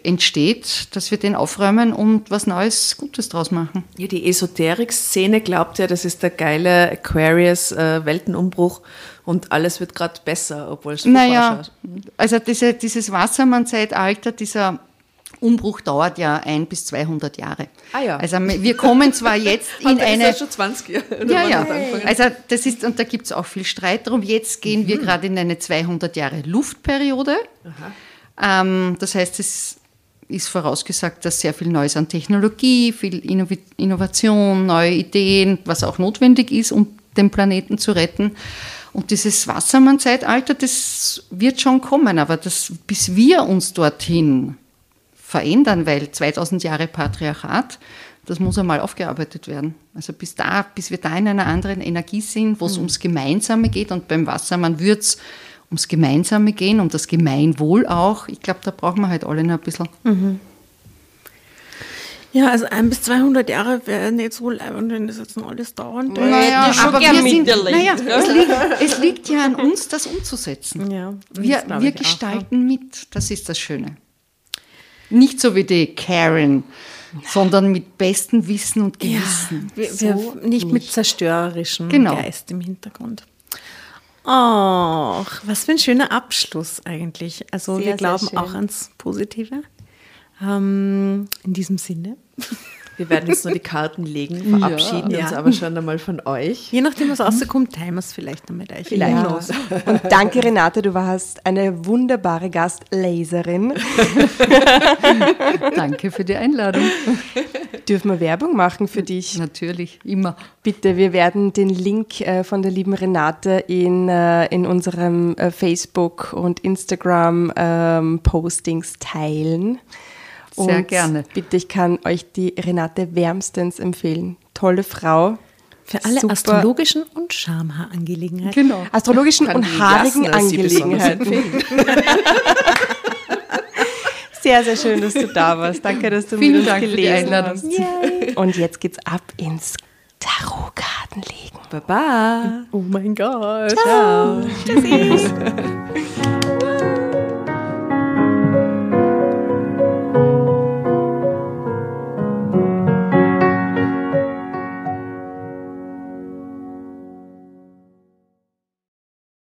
entsteht, dass wir den aufräumen und was Neues, Gutes draus machen. Ja, die Esoterik-Szene glaubt ja, das ist der geile Aquarius-Weltenumbruch und alles wird gerade besser, obwohl es furchtbar Naja, ausschaut. also diese, dieses Wassermann-Zeitalter, dieser Umbruch dauert ja ein bis 200 Jahre. Ah ja. Also wir kommen zwar jetzt in Hat eine... gesagt, schon 20 Jahre. Ja, ja. Also das ist, und da gibt es auch viel Streit drum. Jetzt gehen wir gerade in eine 200 Jahre Luftperiode. Ähm, das heißt, es ist vorausgesagt, dass sehr viel Neues an Technologie, viel Innovation, neue Ideen, was auch notwendig ist, um den Planeten zu retten. Und dieses Wassermann-Zeitalter, das wird schon kommen, aber das, bis wir uns dorthin verändern, weil 2000 Jahre Patriarchat, das muss einmal aufgearbeitet werden. Also bis da, bis wir da in einer anderen Energie sind, wo es ums Gemeinsame geht und beim Wassermann wird es ums Gemeinsame gehen, um das Gemeinwohl auch. Ich glaube, da brauchen wir halt alle noch ein bisschen. Ja, also ein bis 200 Jahre wäre nicht so leibend, wenn das jetzt noch alles dauern würde. Naja, schon aber wir sind, naja, es, liegt, es liegt ja an uns, das umzusetzen. Ja, wir wir ich auch, gestalten mit, das ist das Schöne. Nicht so wie die Karen, sondern mit bestem Wissen und Gewissen. Wir, wir, nicht, mit zerstörerischem Genau. Geist im Hintergrund. Ach, was für ein schöner Abschluss eigentlich. Also Sehr, wir glauben auch ans Positive. Ähm, in diesem Sinne. Wir werden jetzt nur die Karten legen, verabschieden Ja. uns aber schon einmal von euch. Je nachdem, was rauskommt, teilen wir es vielleicht noch mit euch. Vielleicht. Knows? Und danke, Renate, du warst eine wunderbare Gastlaserin. Danke für die Einladung. Dürfen wir Werbung machen für dich? Natürlich, immer. Bitte, wir werden den Link äh, von der lieben Renate in, äh, in unserem äh, Facebook- und Instagram-Postings teilen. Sehr Und gerne. Bitte, ich kann euch die Renate wärmstens empfehlen. Tolle Frau. Für alle Super. astrologischen und Schamhaarangelegenheiten. Genau. Astrologischen und haarigen Angelegenheiten. Sehr, sehr schön, dass du da warst. Danke, dass du Vielen mit uns Dank gelesen hast. Und jetzt geht's ab ins Tarotkartenlegen. Baba. Oh mein Gott. Ciao. Tschüssi.